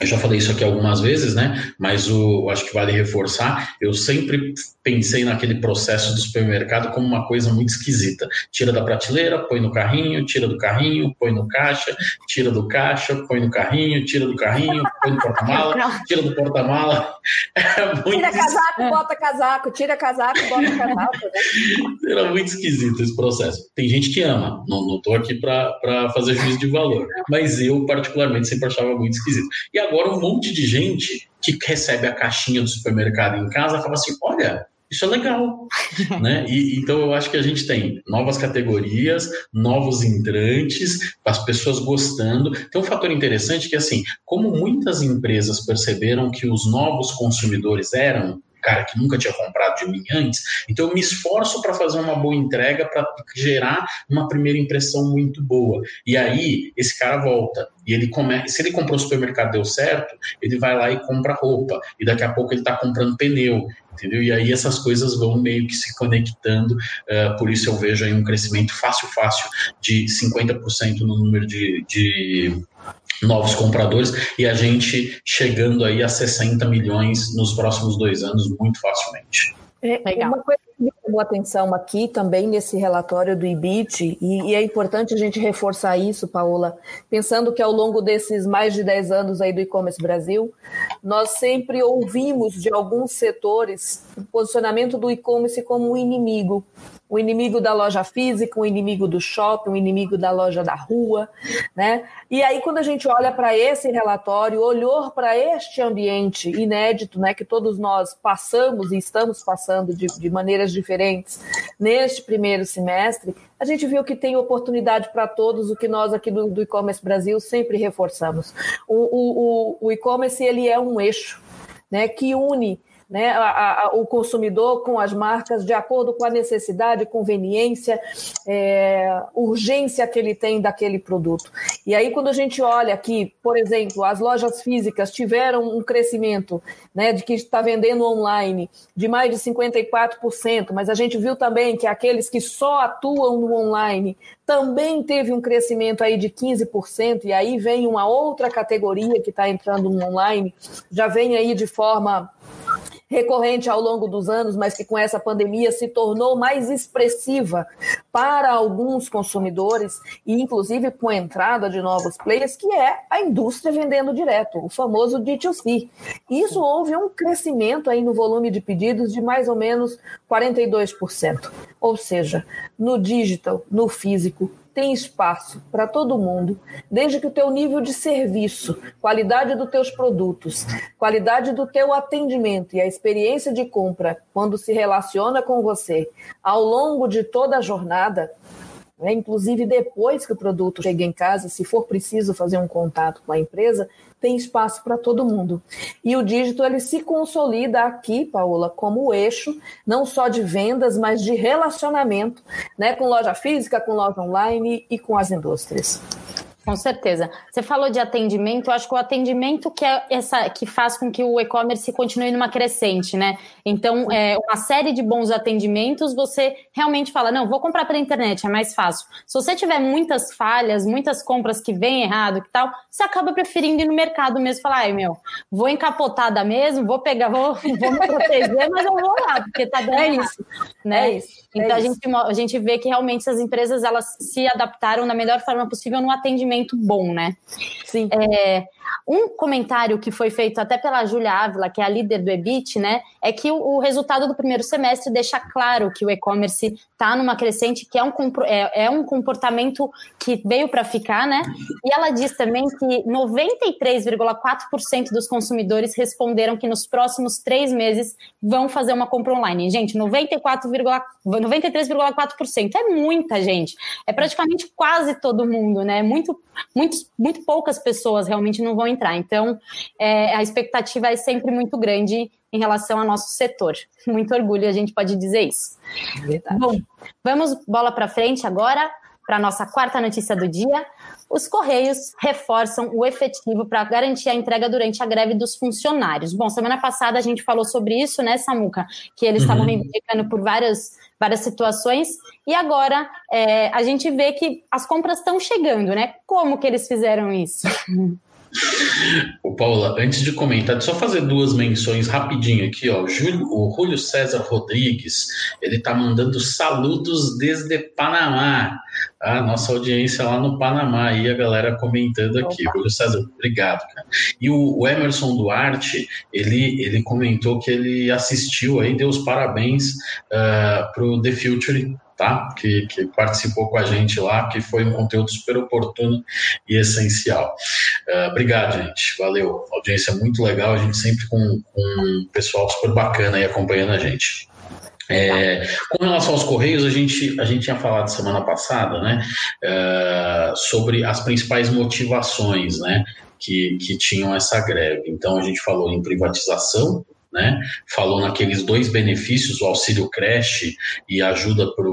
Eu já falei isso aqui algumas vezes, né? Mas o, acho que vale reforçar. Eu sempre pensei naquele processo do supermercado como uma coisa muito esquisita. Tira da prateleira, põe no carrinho, tira do carrinho, põe no caixa, tira do caixa, põe no carrinho, tira do carrinho, põe no porta-mala, tira do porta-mala. É tira casaco, bota casaco, tira casaco, bota casaco. Né? Era muito esquisito esse processo. Tem gente que ama, não, tô aqui para fazer juízo de valor, mas eu particularmente sempre achava muito esquisito. E agora um monte de gente que recebe a caixinha do supermercado em casa fala assim: olha, isso é legal, né? E, então eu acho que a gente tem novas categorias, novos entrantes, as pessoas gostando. Tem um fator interessante que assim, como muitas empresas perceberam que os novos consumidores eram cara que nunca tinha comprado de mim antes. Então eu me esforço para fazer uma boa entrega, para gerar uma primeira impressão muito boa. E aí esse cara volta e ele começa, se ele comprou o supermercado deu certo, ele vai lá e compra roupa e daqui a pouco ele está comprando pneu, entendeu? E aí essas coisas vão meio que se conectando. Uh, por isso eu vejo aí um crescimento fácil, fácil de 50% no número de, de novos compradores e a gente chegando aí a 60 milhões nos próximos dois anos muito facilmente. É, Legal. Uma coisa que me chamou atenção aqui também nesse relatório do IBIT, e, e, é importante a gente reforçar isso, Paola, pensando que ao longo desses mais de 10 anos aí do e-commerce Brasil, nós sempre ouvimos de alguns setores o posicionamento do e-commerce como um inimigo o inimigo da loja física, o inimigo do shopping, o inimigo da loja da rua, né? E aí quando a gente olha para esse relatório, olhou para este ambiente inédito, né, que todos nós passamos e estamos passando de, de maneiras diferentes neste primeiro semestre, a gente viu que tem oportunidade para todos, o que nós aqui do, do e-commerce Brasil sempre reforçamos. O, o, o, o e-commerce ele é um eixo, né, que une né, a, a, o consumidor com as marcas de acordo com a necessidade, conveniência, é, urgência que ele tem daquele produto. E aí, quando a gente olha aqui, por exemplo, as lojas físicas tiveram um crescimento né, de que está vendendo online de mais de 54%, mas a gente viu também que aqueles que só atuam no online também teve um crescimento aí de 15%, e aí vem uma outra categoria que está entrando no online, já vem aí de forma recorrente ao longo dos anos, mas que com essa pandemia se tornou mais expressiva para alguns consumidores e inclusive com a entrada de novos players, que é a indústria vendendo direto, o famoso D2C. Isso houve um crescimento aí no volume de pedidos de mais ou menos 42%. Ou seja, no digital, no físico, tem espaço para todo mundo, desde que o teu nível de serviço, qualidade dos teus produtos, qualidade do teu atendimento e a experiência de compra quando se relaciona com você ao longo de toda a jornada, né, inclusive depois que o produto chega em casa, se for preciso fazer um contato com a empresa, tem espaço para todo mundo. E o dígito ele se consolida aqui, Paola, como eixo não só de vendas, mas de relacionamento, né, com loja física, com loja online e com as indústrias. Com certeza. Você falou de atendimento, eu acho que o atendimento que é essa que faz com que o e-commerce continue numa crescente, né? Então, é, uma série de bons atendimentos, você realmente fala, não, vou comprar pela internet, é mais fácil. Se você tiver muitas falhas, muitas compras que vêm errado, que tal, você acaba preferindo ir no mercado mesmo, falar, ai meu, vou encapotada mesmo, vou pegar, vou, vou me proteger, mas eu vou lá, porque tá dando é isso, né? É isso. Então é a, gente, a gente vê que realmente essas empresas elas se adaptaram da melhor forma possível no atendimento bom, né? Sim. É, um comentário que foi feito até pela Júlia Ávila, que é a líder do EBIT, né, é que o, resultado do primeiro semestre deixa claro que o e-commerce está numa crescente, que é um, é, é um comportamento que veio para ficar, né? E ela diz também que 93,4% dos consumidores responderam que nos próximos três meses vão fazer uma compra online. Gente, 93,4% é muita gente. É praticamente quase todo mundo, né? Muito, muito, muito poucas pessoas realmente não vão entrar. Então, é, a expectativa é sempre muito grande em relação ao nosso setor. Muito orgulho, a gente pode dizer isso. Verdade. Bom, vamos bola para frente agora para a nossa quarta notícia do dia. Os Correios reforçam o efetivo para garantir a entrega durante a greve dos funcionários. Bom, semana passada a gente falou sobre isso, né, Samuca? Que eles estavam uhum. reivindicando por várias, várias situações. E agora é, a gente vê que as compras estão chegando, né? Como que eles fizeram isso? O Paula, antes de comentar, só fazer duas menções rapidinho aqui, ó. O Júlio César Rodrigues, ele tá mandando saludos desde Panamá. A nossa audiência lá no Panamá e a galera comentando aqui. Júlio César, obrigado, cara. E o, o, Emerson Duarte, ele, ele comentou que ele assistiu aí, deu os parabéns uh, pro The Future tá? Que, que, participou com a gente lá, que foi um conteúdo super oportuno e essencial. Uh, obrigado, gente. Valeu. Audiência muito legal, a gente sempre com, com um pessoal super bacana aí acompanhando a gente. É, com relação aos Correios, a gente, a gente tinha falado semana passada né, uh, sobre as principais motivações né, que, que tinham essa greve. Então, a gente falou em privatização, né? Falou naqueles dois benefícios, o auxílio creche e ajuda para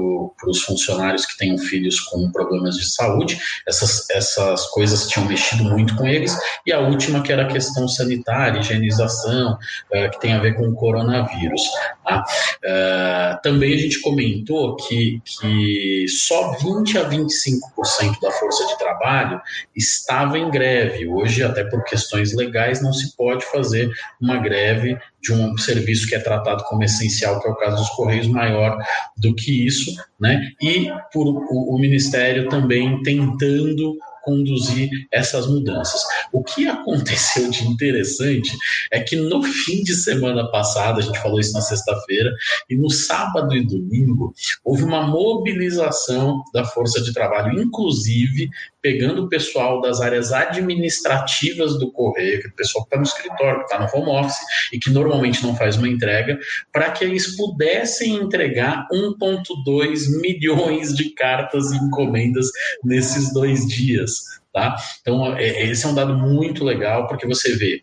os funcionários que tenham filhos com problemas de saúde. Essas, essas coisas tinham mexido muito com eles. E a última, que era a questão sanitária, higienização, uh, que tem a ver com o coronavírus. Tá? Uh, também a gente comentou que, que só 20 a 25% da força de trabalho estava em greve. Hoje, até por questões legais, não se pode fazer uma greve de um serviço que é tratado como essencial, que é o caso dos Correios, maior do que isso, né? E por o, o Ministério também tentando conduzir essas mudanças. O que aconteceu de interessante é que no fim de semana passada, a gente falou isso na sexta-feira, e no sábado e domingo, houve uma mobilização da força de trabalho, inclusive pegando o pessoal das áreas administrativas do correio, que é o pessoal que está no escritório, que está no home office e que normalmente não faz uma entrega, para que eles pudessem entregar 1,2 milhões de cartas e encomendas nesses dois dias. Tá? Então, é, esse é um dado muito legal, porque você vê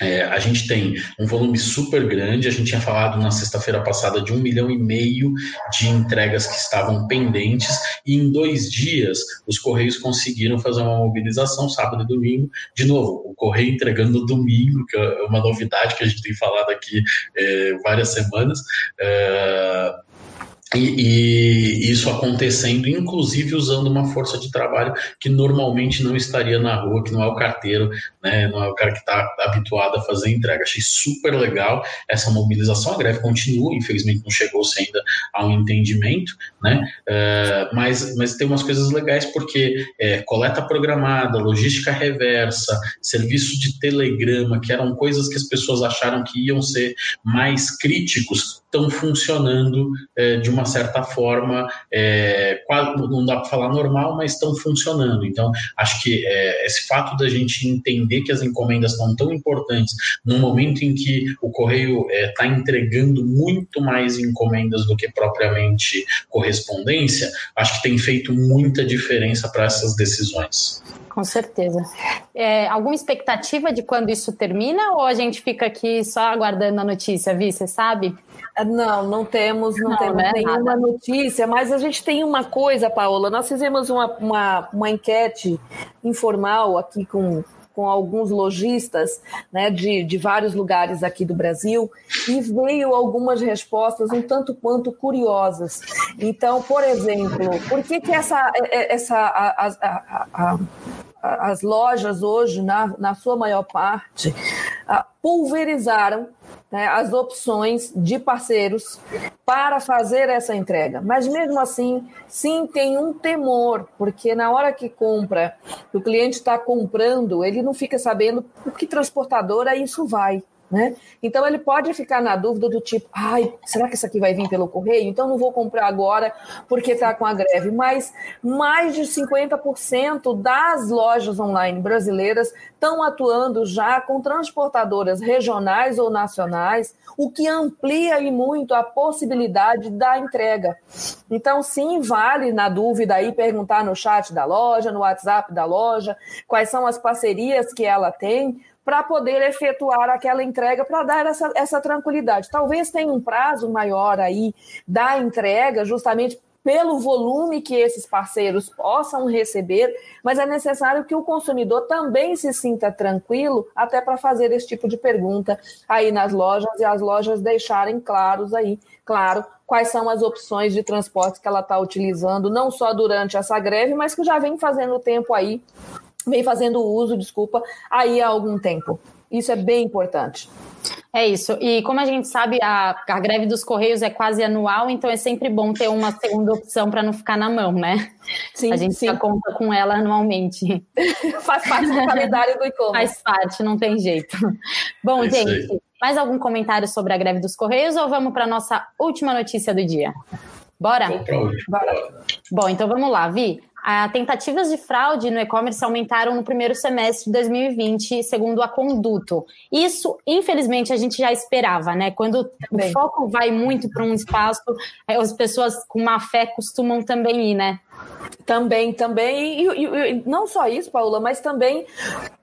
é, a gente tem um volume super grande, a gente tinha falado na sexta-feira passada de um milhão e meio de entregas que estavam pendentes, e em dois dias os Correios conseguiram fazer uma mobilização, sábado e domingo. De novo, o Correio entregando domingo, que é uma novidade que a gente tem falado aqui é, várias semanas. É, e, e, isso acontecendo, inclusive usando uma força de trabalho que normalmente não estaria na rua, que não é o carteiro, né, não é o cara que está habituado a fazer entrega. Achei super legal essa mobilização. A greve continua, infelizmente não chegou-se ainda a um entendimento, né, uh, mas, mas tem umas coisas legais porque é, coleta programada, logística reversa, serviço de telegrama, que eram coisas que as pessoas acharam que iam ser mais críticos, estão funcionando é, de uma certa forma, é, não dá para falar normal, mas estão funcionando. Então, acho que é, esse fato da gente entender que as encomendas estão tão importantes no momento em que o correio está é, entregando muito mais encomendas do que propriamente correspondência, acho que tem feito muita diferença para essas decisões. Com certeza. É, alguma expectativa de quando isso termina ou a gente fica aqui só aguardando a notícia, Vi? Você sabe? Não, não temos, não, não temos né? nenhuma nada. notícia, mas a gente tem uma coisa, Paola. Nós fizemos uma, uma, uma enquete informal aqui com, com alguns lojistas né, de, de vários lugares aqui do Brasil e veio algumas respostas um tanto quanto curiosas. Então, por exemplo, por que, que essa, essa a, a, a, as lojas hoje, na, na sua maior parte, pulverizaram né, as opções de parceiros para fazer essa entrega. Mas mesmo assim, sim, tem um temor, porque na hora que compra, o cliente está comprando, ele não fica sabendo por que transportadora isso vai. Né? Então ele pode ficar na dúvida do tipo, ai, será que isso aqui vai vir pelo correio? Então não vou comprar agora porque está com a greve. Mas mais de 50% das lojas online brasileiras estão atuando já com transportadoras regionais ou nacionais, o que amplia e muito a possibilidade da entrega. Então sim, vale na dúvida aí perguntar no chat da loja, no WhatsApp da loja, quais são as parcerias que ela tem para poder efetuar aquela entrega, para dar essa, essa tranquilidade. Talvez tenha um prazo maior aí da entrega, justamente pelo volume que esses parceiros possam receber, mas é necessário que o consumidor também se sinta tranquilo até para fazer esse tipo de pergunta aí nas lojas e as lojas deixarem claros aí, claro, quais são as opções de transporte que ela está utilizando, não só durante essa greve, mas que já vem fazendo tempo aí vem fazendo uso, desculpa, aí há algum tempo. Isso é bem importante. É isso. E como a gente sabe, a, a greve dos Correios é quase anual, então é sempre bom ter uma segunda opção para não ficar na mão, né? Sim, a gente sim. já conta com ela anualmente. Faz parte do calendário do e-commerce. Faz parte, não tem jeito. Bom, é gente, mais algum comentário sobre a greve dos Correios ou vamos para a nossa última notícia do dia? Bora? Bora. Bom, então vamos lá, Vi. As tentativas de fraude no e-commerce aumentaram no primeiro semestre de 2020, segundo a Conduto. Isso, infelizmente, a gente já esperava, né? Quando também. o foco vai muito para um espaço, é, as pessoas com má fé costumam também ir, né? Também, também. E, e, e não só isso, Paula, mas também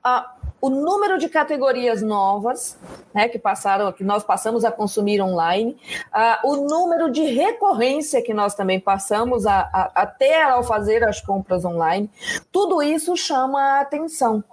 a o número de categorias novas né, que passaram, que nós passamos a consumir online, uh, o número de recorrência que nós também passamos a, a, a, ter ao fazer as compras online, tudo isso chama a atenção.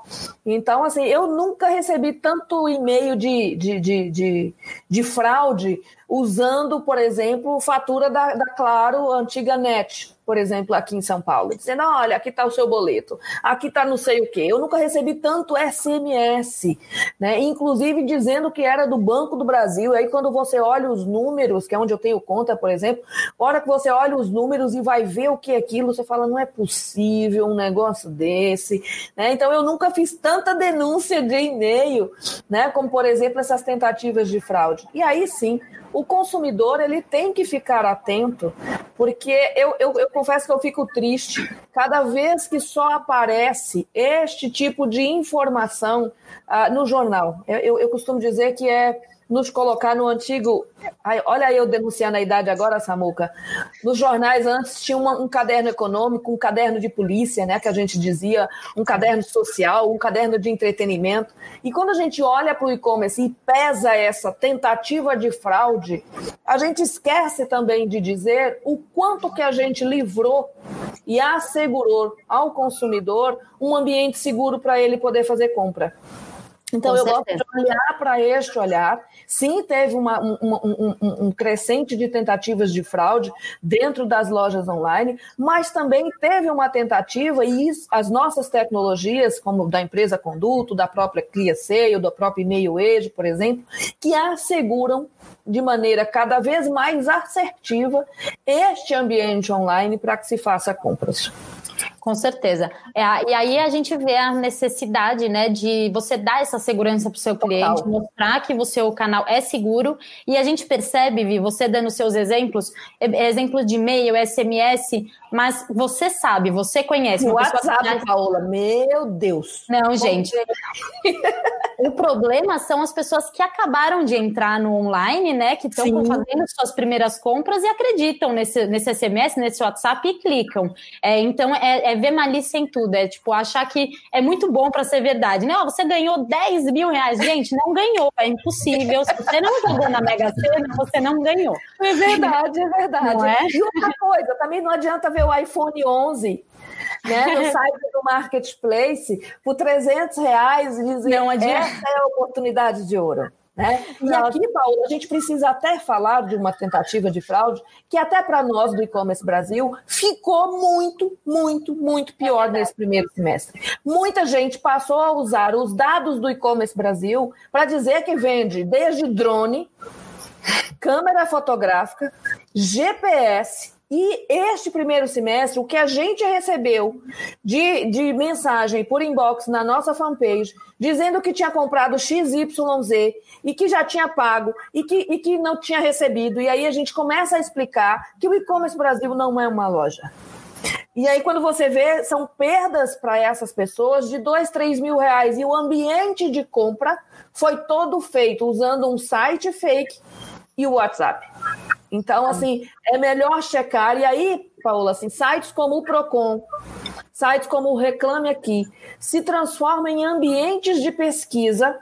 Então, assim, eu nunca recebi tanto e-mail de, de, de, de, de fraude usando, por exemplo, fatura da, da Claro, antiga NET, por exemplo, aqui em São Paulo, dizendo: olha, aqui está o seu boleto, aqui está não sei o quê. Eu nunca recebi tanto SMS, né? Inclusive dizendo que era do Banco do Brasil. E aí, quando você olha os números, que é onde eu tenho conta, por exemplo, hora que você olha os números e vai ver o que é aquilo, você fala: não é possível um negócio desse. Né? Então, eu nunca fiz tanta denúncia de e-mail, né? Como, por exemplo, essas tentativas de fraude. E aí sim, o consumidor ele tem que ficar atento, porque eu, eu, eu confesso que eu fico triste cada vez que só aparece este tipo de informação uh, no jornal. Eu, eu, eu costumo dizer que é nos colocar no antigo. Ai, olha eu denunciando a idade agora, Samuca. Nos jornais antes tinha uma, um caderno econômico, um caderno de polícia, né? Que a gente dizia, um caderno social, um caderno de entretenimento. E quando a gente olha para o e-commerce e pesa essa tentativa de fraude, a gente esquece também de dizer o quanto que a gente livrou e assegurou ao consumidor um ambiente seguro para ele poder fazer compra. Então, Com eu certeza. gosto de olhar para este olhar. Sim, teve uma, um, um, um, crescente de tentativas de fraude dentro das lojas online, mas também teve uma tentativa, e isso, as nossas tecnologias, como da empresa Conduto, da própria CliaSale, do próprio e-mail Edge, por exemplo, que asseguram de maneira cada vez mais assertiva este ambiente online para que se faça compras. Com certeza. É, e aí a gente vê a necessidade, né, de você dar essa segurança para o seu cliente, Total. mostrar que o seu canal é seguro. E a gente percebe, Vi, você dando seus exemplos, exemplos de e-mail, SMS, mas você sabe, você conhece. O WhatsApp. Paola, meu Deus. Não, gente. o problema são as pessoas que acabaram de entrar no online, né? Que estão fazendo suas primeiras compras e acreditam nesse, nesse SMS, nesse WhatsApp e clicam. É, então, é, é, ver malícia em tudo. É tipo, achar que é muito bom para ser verdade. Não, você ganhou 10 mil reais. Gente, não ganhou. É impossível. Se você não jogou na Mega Sena, você não ganhou. É verdade, é verdade. É? E outra coisa, também não adianta ver o iPhone 11 né, no site do Marketplace por 300 reais e dizer Não adianta. essa é a oportunidade de ouro. Né? E aqui, Paulo, a gente precisa até falar de uma tentativa de fraude que até para nós do e-commerce Brasil ficou muito, muito, muito pior nesse primeiro semestre. Muita gente passou a usar os dados do e-commerce Brasil para dizer que vende desde drone, câmera fotográfica, GPS, e este primeiro semestre, o que a gente recebeu de, de mensagem por inbox na nossa fanpage, dizendo que tinha comprado XYZ e que já tinha pago e que, e que não tinha recebido. E aí a gente começa a explicar que o e-commerce Brasil não é uma loja. E aí, quando você vê, são perdas para essas pessoas de dois, três mil reais. E o ambiente de compra foi todo feito usando um site fake e o WhatsApp. Então, assim, é melhor checar. E aí, Paula, assim, sites como o Procon, sites como o Reclame Aqui, se transformam em ambientes de pesquisa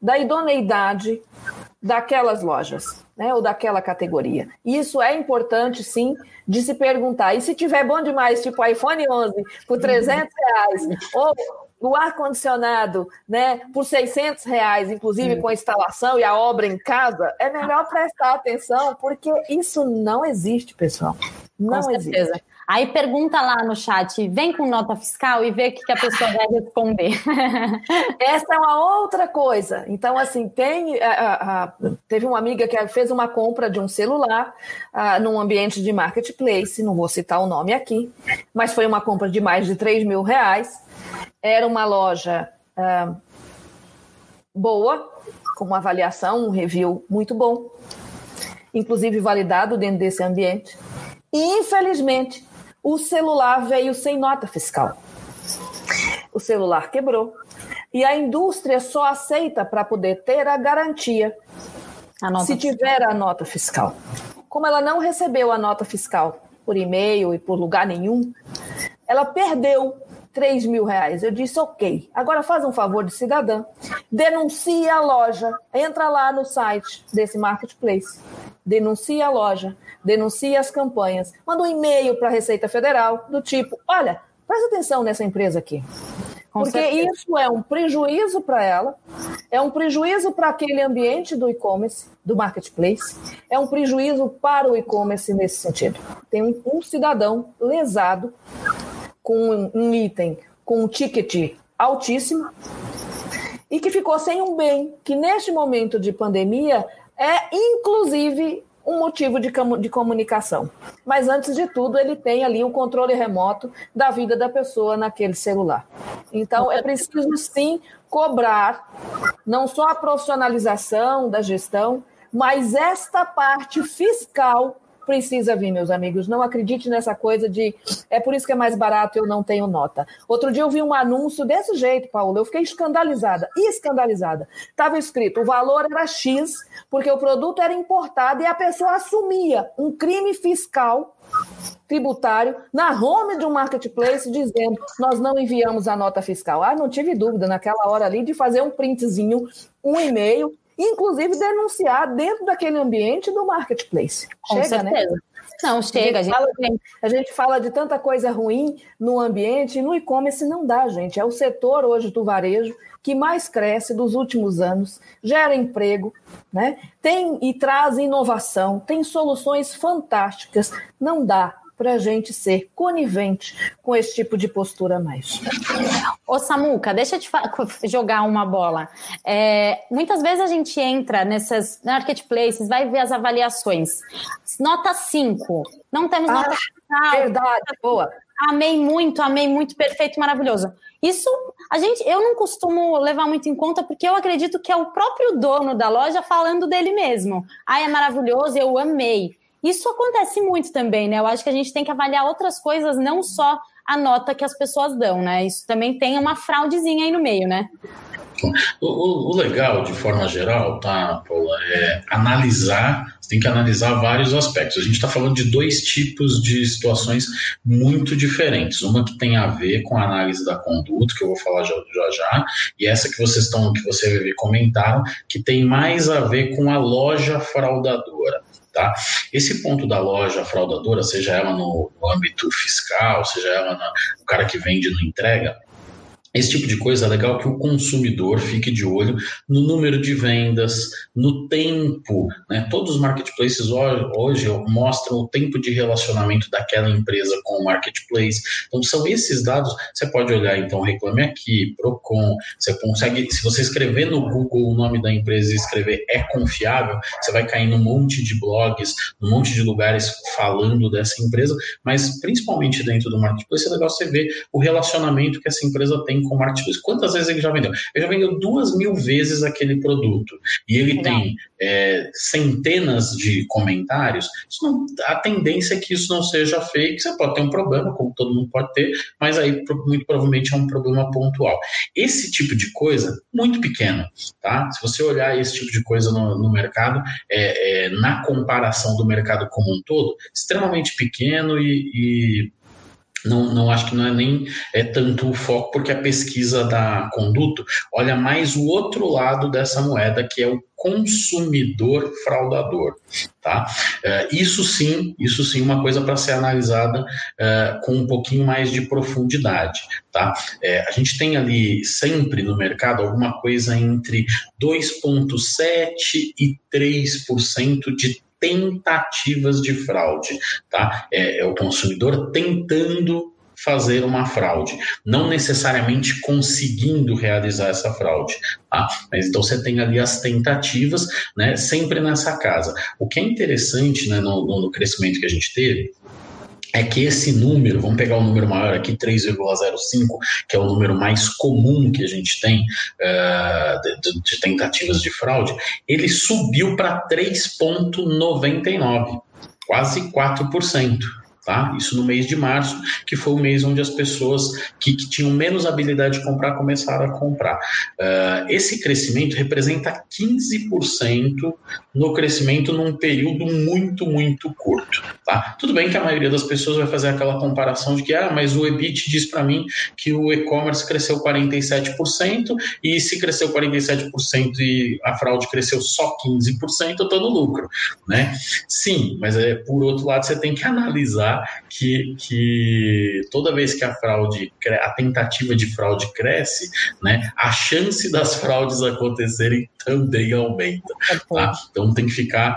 da idoneidade daquelas lojas, né, ou daquela categoria. Isso é importante, sim, de se perguntar. E se tiver bom demais, tipo iPhone 11 por 300 reais, ou o ar-condicionado né, por 600 reais, inclusive com a instalação e a obra em casa, é melhor prestar atenção, porque isso não existe, pessoal. Não existe. Aí pergunta lá no chat, vem com nota fiscal e vê o que, que a pessoa vai responder. Essa é uma outra coisa. Então, assim, tem. A, a, teve uma amiga que fez uma compra de um celular a, num ambiente de marketplace, não vou citar o nome aqui, mas foi uma compra de mais de 3 mil reais. Era uma loja boa, com uma avaliação, um review muito bom, inclusive validado dentro desse ambiente. E, infelizmente, o celular veio sem nota fiscal. O celular quebrou. E a indústria só aceita para poder ter a garantia a se tiver a nota fiscal. Como ela não recebeu a nota fiscal por e-mail e por lugar nenhum, ela perdeu 3 mil reais. Eu disse, ok. Agora faz um favor de cidadã. Denuncie a loja. Entra lá no site desse marketplace. Denuncie a loja. Denuncie as campanhas. Manda um e-mail para a Receita Federal do tipo, olha, presta atenção nessa empresa aqui. Com Porque certeza. isso é um prejuízo para ela, é um prejuízo para aquele ambiente do e-commerce, do marketplace, é um prejuízo para o e-commerce nesse sentido. Tem um, um cidadão lesado com um item com um ticket altíssimo e que ficou sem um bem que, neste momento de pandemia, é inclusive um motivo de, de comunicação. Mas antes de tudo, ele tem ali um controle remoto da vida da pessoa naquele celular. Então, é preciso sim cobrar não só a profissionalização da gestão, mas esta parte fiscal precisa vir, meus amigos. Não acredite nessa coisa de é por isso que é mais barato eu não tenho nota. Outro dia eu vi um anúncio desse jeito, Paulo. Eu fiquei escandalizada, escandalizada. Estava escrito: o valor era X, porque o produto era importado e a pessoa assumia um crime fiscal tributário na home de um marketplace dizendo nós não enviamos a nota fiscal. Ah, não tive dúvida naquela hora ali de fazer um printzinho, um e-mail inclusive denunciar dentro daquele ambiente do marketplace. Com chega, né? certeza. né? Não, chega. A gente, fala, a gente fala de tanta coisa ruim no ambiente, no e-commerce não dá, gente. É o setor hoje do varejo que mais cresce dos últimos anos, gera emprego, né? Tem e traz inovação, tem soluções fantásticas. Não dá para a gente ser conivente com esse tipo de postura mais. Ô Samuca, deixa eu te jogar uma bola. É, muitas vezes a gente entra nessas marketplaces, vai ver as avaliações. Nota 5, não temos ah, nota final. Verdade, boa. Amei muito, amei muito, perfeito, maravilhoso. Isso a gente, eu não costumo levar muito em conta porque eu acredito que é o próprio dono da loja falando dele mesmo. Ai, é maravilhoso, eu amei. Isso acontece muito também, né? Eu acho que a gente tem que avaliar outras coisas, não só a nota que as pessoas dão, né? Isso também tem uma fraudezinha aí no meio, né? O, o, legal, de forma geral, tá, Paula, é analisar, você tem que analisar vários aspectos. A gente está falando de dois tipos de situações muito diferentes. Uma que tem a ver com a análise da conduta, que eu vou falar já já, já e essa que vocês estão, que você comentaram, que tem mais a ver com a loja fraudadora. Tá? Esse ponto da loja fraudadora, seja ela no, âmbito fiscal, seja ela no cara que vende não entrega, esse tipo de coisa é legal que o consumidor fique de olho no número de vendas, no tempo. Né? Todos os marketplaces hoje mostram o tempo de relacionamento daquela empresa com o marketplace. Então, são esses dados. Você pode olhar, então, Reclame Aqui, Procon. Você consegue, se você escrever no Google o nome da empresa e escrever é confiável, você vai cair num monte de blogs, num monte de lugares falando dessa empresa. Mas, principalmente dentro do marketplace, é legal você ver o relacionamento que essa empresa tem com o marketplace. Quantas vezes ele já vendeu? Ele já vendeu duas mil vezes aquele produto. E ele Legal. tem é, centenas de comentários. Não, a tendência é que isso não seja fake. Você pode ter um problema, como todo mundo pode ter, mas aí muito provavelmente é um problema pontual. Esse tipo de coisa, muito pequeno. Tá? Se você olhar esse tipo de coisa no, no mercado, é, é, na comparação do mercado como um todo, extremamente pequeno e, e não, não acho que não é nem é tanto o foco, porque a pesquisa da Conduto olha mais o outro lado dessa moeda, que é o consumidor fraudador, tá? Uh, isso sim, isso sim, uma coisa para ser analisada uh, com um pouquinho mais de profundidade, tá? Uh, a gente tem ali sempre no mercado alguma coisa entre 2,7 e 3% de tentativas de fraude, tá? É, é o consumidor tentando fazer uma fraude, não necessariamente conseguindo realizar essa fraude. Tá? Mas então você tem ali as tentativas, né, sempre nessa casa. O que é interessante né, no, no crescimento que a gente teve é que esse número, vamos pegar o um número maior aqui, 3,05, que é o número mais comum que a gente tem uh, de, de, tentativas de fraude, ele subiu para 3,99, quase 4% tá? Isso no mês de março, que foi o mês onde as pessoas que, que tinham menos habilidade de comprar começaram a comprar. Uh, esse crescimento representa 15% no crescimento num período muito, muito curto, tá? Tudo bem que a maioria das pessoas vai fazer aquela comparação de que, ah, mas o EBIT diz para mim que o e-commerce cresceu 47% e se cresceu 47% e a fraude cresceu só 15%, eu estou no lucro, né? Sim, mas é, por outro lado você tem que analisar que, que toda vez que a fraude, a tentativa de fraude cresce, né, a chance das fraudes acontecerem também aumenta. Tá? Então tem que ficar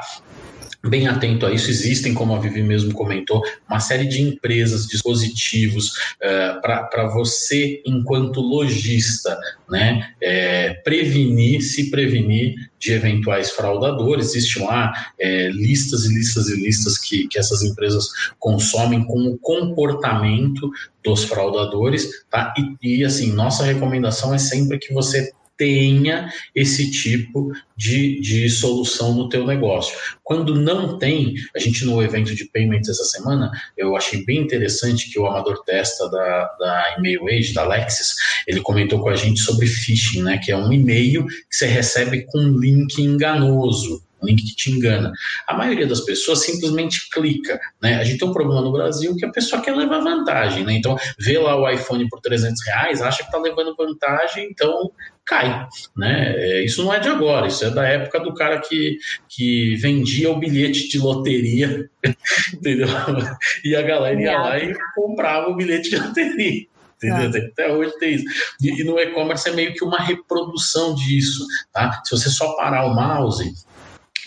bem atento a isso. Existem, como a Vivi mesmo comentou, uma série de empresas, dispositivos uh, para você, enquanto lojista, né, é, prevenir, se prevenir de eventuais fraudadores. Existem lá é, listas e listas e listas que, que essas empresas consomem com o comportamento dos fraudadores, tá? E, e assim, nossa recomendação é sempre que você tenha esse tipo de, de solução no teu negócio. Quando não tem, a gente no evento de payments essa semana, eu achei bem interessante que o Amador Testa da, da Email Age, da Lexis, ele comentou com a gente sobre phishing, né, que é um e-mail que você recebe com um link enganoso link que te engana. A maioria das pessoas simplesmente clica, né? A gente tem um problema no Brasil que a pessoa quer levar vantagem, né? Então, vê lá o iPhone por 300 reais, acha que está levando vantagem, então cai. Né? É, isso não é de agora, isso é da época do cara que, que vendia o bilhete de loteria, entendeu? E a galera ia lá e comprava o bilhete de loteria. Entendeu? Até hoje tem isso. E, e no e-commerce é meio que uma reprodução disso. Tá? Se você só parar o mouse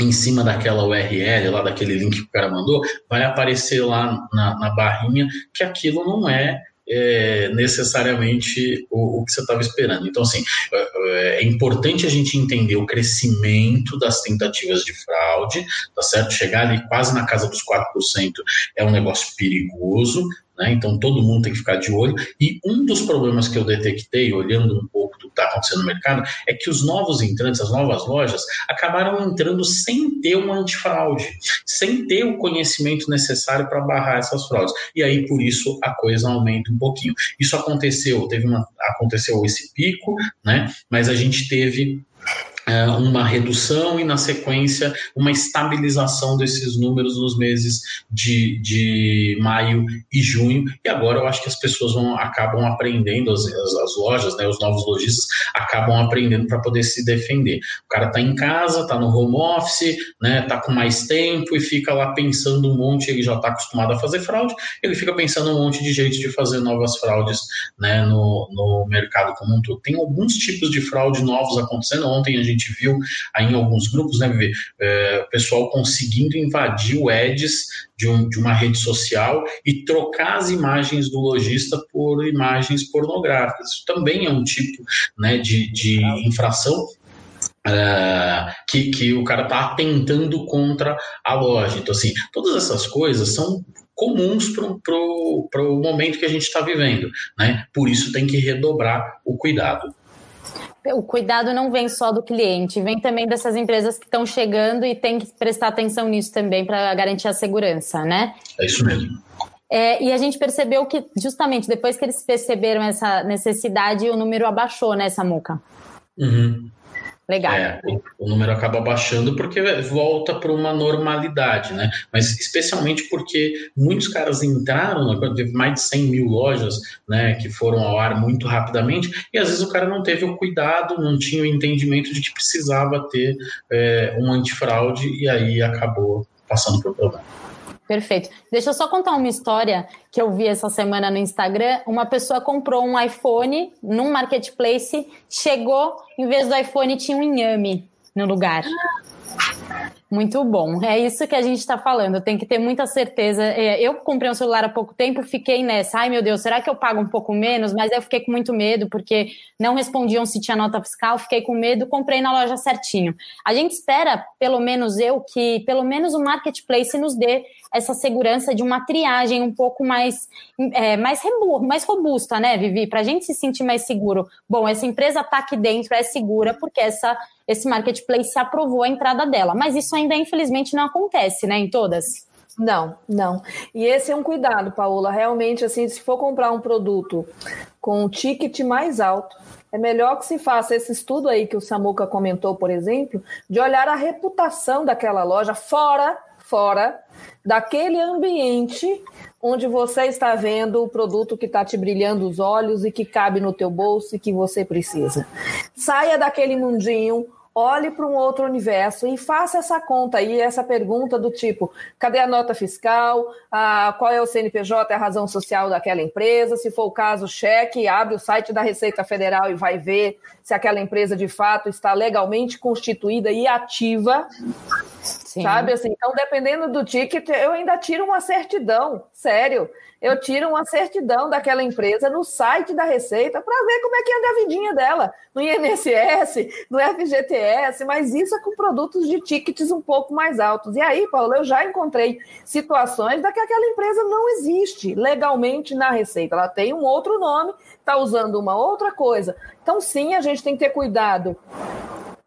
em cima daquela URL, lá daquele link que o cara mandou, vai aparecer lá na, na barrinha que aquilo não é é, necessariamente o, o, que você estava esperando. Então, assim, é, é, importante a gente entender o crescimento das tentativas de fraude, tá certo? Chegar ali quase na casa dos 4% é um negócio perigoso, né? Então todo mundo tem que ficar de olho. E um dos problemas que eu detectei, olhando um pouco do que está acontecendo no mercado, é que os novos entrantes, as novas lojas, acabaram entrando sem ter uma antifraude, sem ter o conhecimento necessário para barrar essas fraudes. E aí, por isso, a coisa aumenta um pouquinho. Isso aconteceu, teve uma, aconteceu esse pico, né? Mas a gente teve uma redução e, na sequência, uma estabilização desses números nos meses de, de maio e junho. E agora eu acho que as pessoas vão, acabam aprendendo, as, as, as lojas, né, os novos lojistas acabam aprendendo para poder se defender. O cara está em casa, está no home office, né, está com mais tempo e fica lá pensando um monte, ele já está acostumado a fazer fraude, ele fica pensando um monte de jeito de fazer novas fraudes né, no, no mercado como um todo. Tem alguns tipos de fraude novos acontecendo. Ontem a gente gente viu aí em alguns grupos, né, Vivi, é, o pessoal conseguindo invadir o Edis de, um, de uma rede social e trocar as imagens do lojista por imagens pornográficas. Isso também é um tipo né, de, de infração Uh, que, que o cara está atentando contra a loja. Então, assim, todas essas coisas são comuns para o momento que a gente está vivendo. Né? Por isso tem que redobrar o cuidado o cuidado não vem só do cliente, vem também dessas empresas que estão chegando e tem que prestar atenção nisso também para garantir a segurança, né? É isso mesmo. É, e a gente percebeu que, justamente, depois que eles perceberam essa necessidade, o número abaixou, né, Samuca? Uhum. Legal. É, o, número acaba baixando porque volta para uma normalidade, né? Mas especialmente porque muitos caras entraram, teve mais de 100 mil lojas, né, que foram ao ar muito rapidamente, e às vezes o cara não teve o cuidado, não tinha o entendimento de que precisava ter é, um antifraude e aí acabou passando por problema. Perfeito. Deixa eu só contar uma história que eu vi essa semana no Instagram. Uma pessoa comprou um iPhone num marketplace, chegou, em vez do iPhone tinha um inhame no lugar. Muito bom. É isso que a gente está falando. Tem que ter muita certeza. É, eu comprei um celular há pouco tempo, fiquei nessa. Ai, meu Deus, será que eu pago um pouco menos? Mas eu fiquei com muito medo, porque não respondiam se tinha nota fiscal. Fiquei com medo, comprei na loja certinho. A gente espera, pelo menos eu, que pelo menos o marketplace nos dê essa segurança de uma triagem um pouco mais, é, mais, mais robusta, né, Vivi? Para a gente se sentir mais seguro. Bom, essa empresa está aqui dentro, é segura, porque essa, esse marketplace aprovou a entrada dela. Mas isso ainda, infelizmente, não acontece, né, em todas. Não, não. E esse é um cuidado, Paula. Realmente, assim, se for comprar um produto com um ticket mais alto, é melhor que se faça esse estudo aí que o Samuca comentou, por exemplo, de olhar a reputação daquela loja fora fora daquele ambiente onde você está vendo o produto que está te brilhando os olhos e que cabe no teu bolso e que você precisa. Saia daquele mundinho olhe para um outro universo e faça essa conta aí, essa pergunta do tipo: cadê a nota fiscal? Ah, qual é o CNPJ, a razão social daquela empresa? Se for o caso, cheque, abre o site da Receita Federal e vai ver se aquela empresa de fato está legalmente constituída e ativa. Sim. Sabe assim? Então, dependendo do ticket, eu ainda tiro uma certidão, sério eu tiro uma certidão daquela empresa no site da Receita para ver como é que anda a vidinha dela, no INSS, no FGTS, mas isso é com produtos de tickets um pouco mais altos. E aí, Paulo, eu já encontrei situações da que aquela empresa não existe legalmente na Receita. Ela tem um outro nome, está usando uma outra coisa. Então, sim, a gente tem que ter cuidado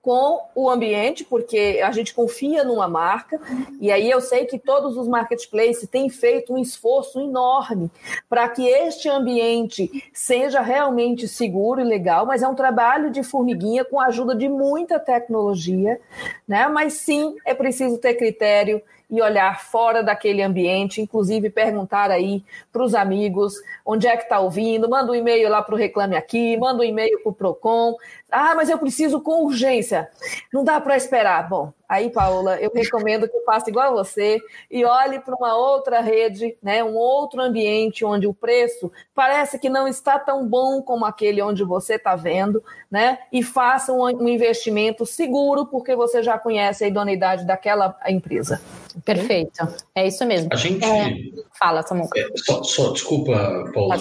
com o ambiente, porque a gente confia numa marca, e aí eu sei que todos os marketplaces têm feito um esforço enorme para que este ambiente seja realmente seguro e legal, mas é um trabalho de formiguinha com a ajuda de muita tecnologia, né? Mas sim, é preciso ter critério e olhar fora daquele ambiente, inclusive perguntar aí para os amigos onde é que está ouvindo, manda um e-mail lá para o Reclame Aqui, manda um e-mail para o PROCON. Ah, mas eu preciso com urgência. Não dá para esperar. Bom, aí, Paula, eu recomendo que faça igual a você e olhe para uma outra rede, né, um outro ambiente onde o preço parece que não está tão bom como aquele onde você está vendo, né, e faça um, um investimento seguro, porque você já conhece a idoneidade daquela empresa. Perfeito. É isso mesmo. A gente. É... Fala, Samuca. É, só, só, desculpa, Paulo.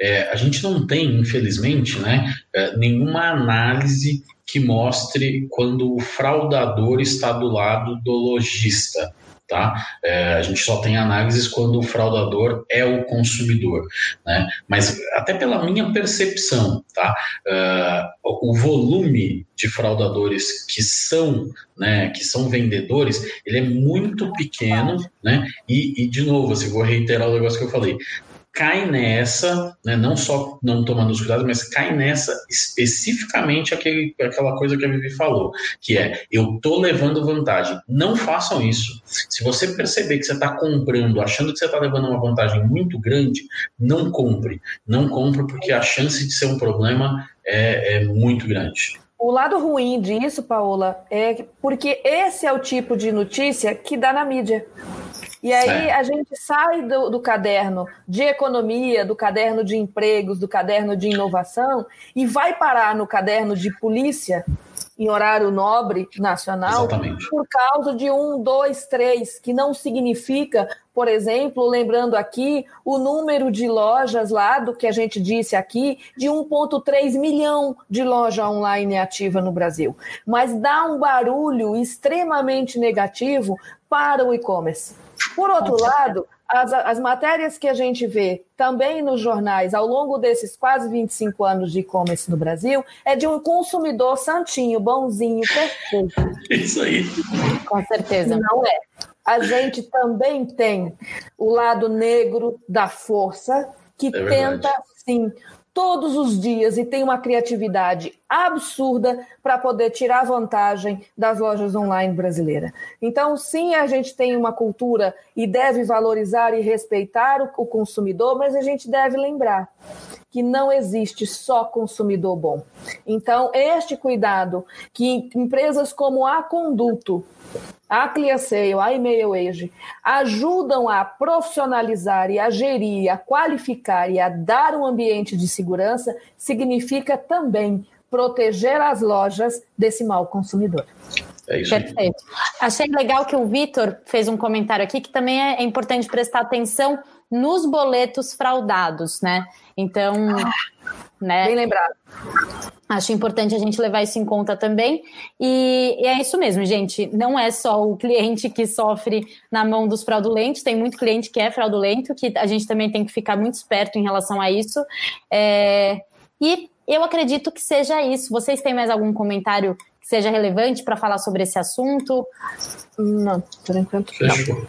É, a gente não tem, infelizmente, né, é, nenhuma análise que mostre quando o fraudador está do lado do lojista. Tá? É, a gente só tem análises quando o fraudador é o consumidor, né? Mas até pela minha percepção, tá? Uh, o volume de fraudadores que são, né, que são vendedores, ele é muito pequeno, né? E, e de novo, assim, vou reiterar o negócio que eu falei cai nessa, né, não só não tomando os cuidados, mas cai nessa especificamente aquele, aquela coisa que a Vivi falou, que é eu tô levando vantagem. Não façam isso. Se você perceber que você está comprando, achando que você está levando uma vantagem muito grande, não compre. Não compre porque a chance de ser um problema é, é muito grande. O lado ruim disso, Paola, é porque esse é o tipo de notícia que dá na mídia. E aí é. a gente sai do, do, caderno de economia, do caderno de empregos, do caderno de inovação e vai parar no caderno de polícia em horário nobre nacional Exatamente. por causa de um, dois, três, que não significa, por exemplo, lembrando aqui o número de lojas lá do que a gente disse aqui, de 1,3 milhão de loja online ativa no Brasil. Mas dá um barulho extremamente negativo para o e-commerce. Por outro lado, as, as matérias que a gente vê também nos jornais ao longo desses quase 25 anos de e-commerce no Brasil é de um consumidor santinho, bonzinho, perfeito. Isso aí. Com certeza. Não é. A gente também tem o lado negro da força que é tenta, sim, todos os dias e tem uma criatividade absurda para poder tirar vantagem das lojas online brasileiras. Então, sim, a gente tem uma cultura e deve valorizar e respeitar o consumidor, mas a gente deve lembrar que não existe só consumidor bom. Então, este cuidado que empresas como a Conduto a ClearSale, a Email Age, ajudam a profissionalizar e a gerir, a qualificar e a dar um ambiente de segurança, significa também proteger as lojas desse mal consumidor. É isso Perfeito. Aí. Achei legal que o Vitor fez um comentário aqui que também é, é importante prestar atenção nos boletos fraudados, né? Então, né? Bem lembrado. Acho importante a gente levar isso em conta também. E, e, é isso mesmo, gente. Não é só o cliente que sofre na mão dos fraudulentos, tem muito cliente que é fraudulento, que a gente também tem que ficar muito esperto em relação a isso. É, e eu acredito que seja isso. Vocês têm mais algum comentário que seja relevante para falar sobre esse assunto? Não, por enquanto Fechou.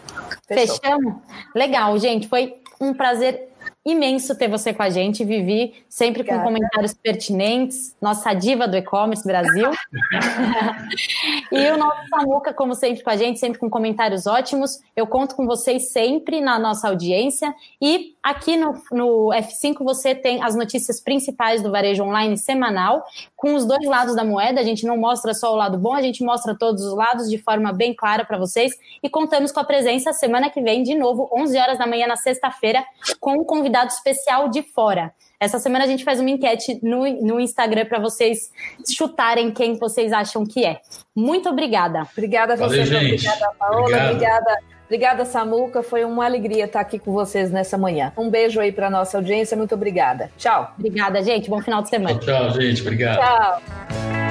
Fechamos? Legal, gente. Foi um prazer imenso ter você com a gente, Vivi, sempre Obrigada. com comentários pertinentes, nossa diva do e-commerce Brasil. e o nosso Samuca, como sempre, com a gente, sempre com comentários ótimos. Eu conto com vocês sempre na nossa audiência. E aqui no, no F5 você tem as notícias principais do varejo online semanal, com os dois lados da moeda. A gente não mostra só o lado bom, a gente mostra todos os lados de forma bem clara para vocês. E contamos com a presença semana que vem, de novo, 11 horas da manhã na sexta-feira, com um convidado especial de fora. Essa semana a gente faz uma enquete no, no Instagram para vocês chutarem quem vocês acham que é. Muito obrigada. Obrigada a vocês, obrigada, Paola, Obrigado. obrigada. Obrigada, Samuca. Foi uma alegria estar aqui com vocês nessa manhã. Um beijo aí para nossa audiência. Muito obrigada. Tchau. Obrigada, gente. Bom final de semana. Tchau, tchau gente. Obrigado. Tchau.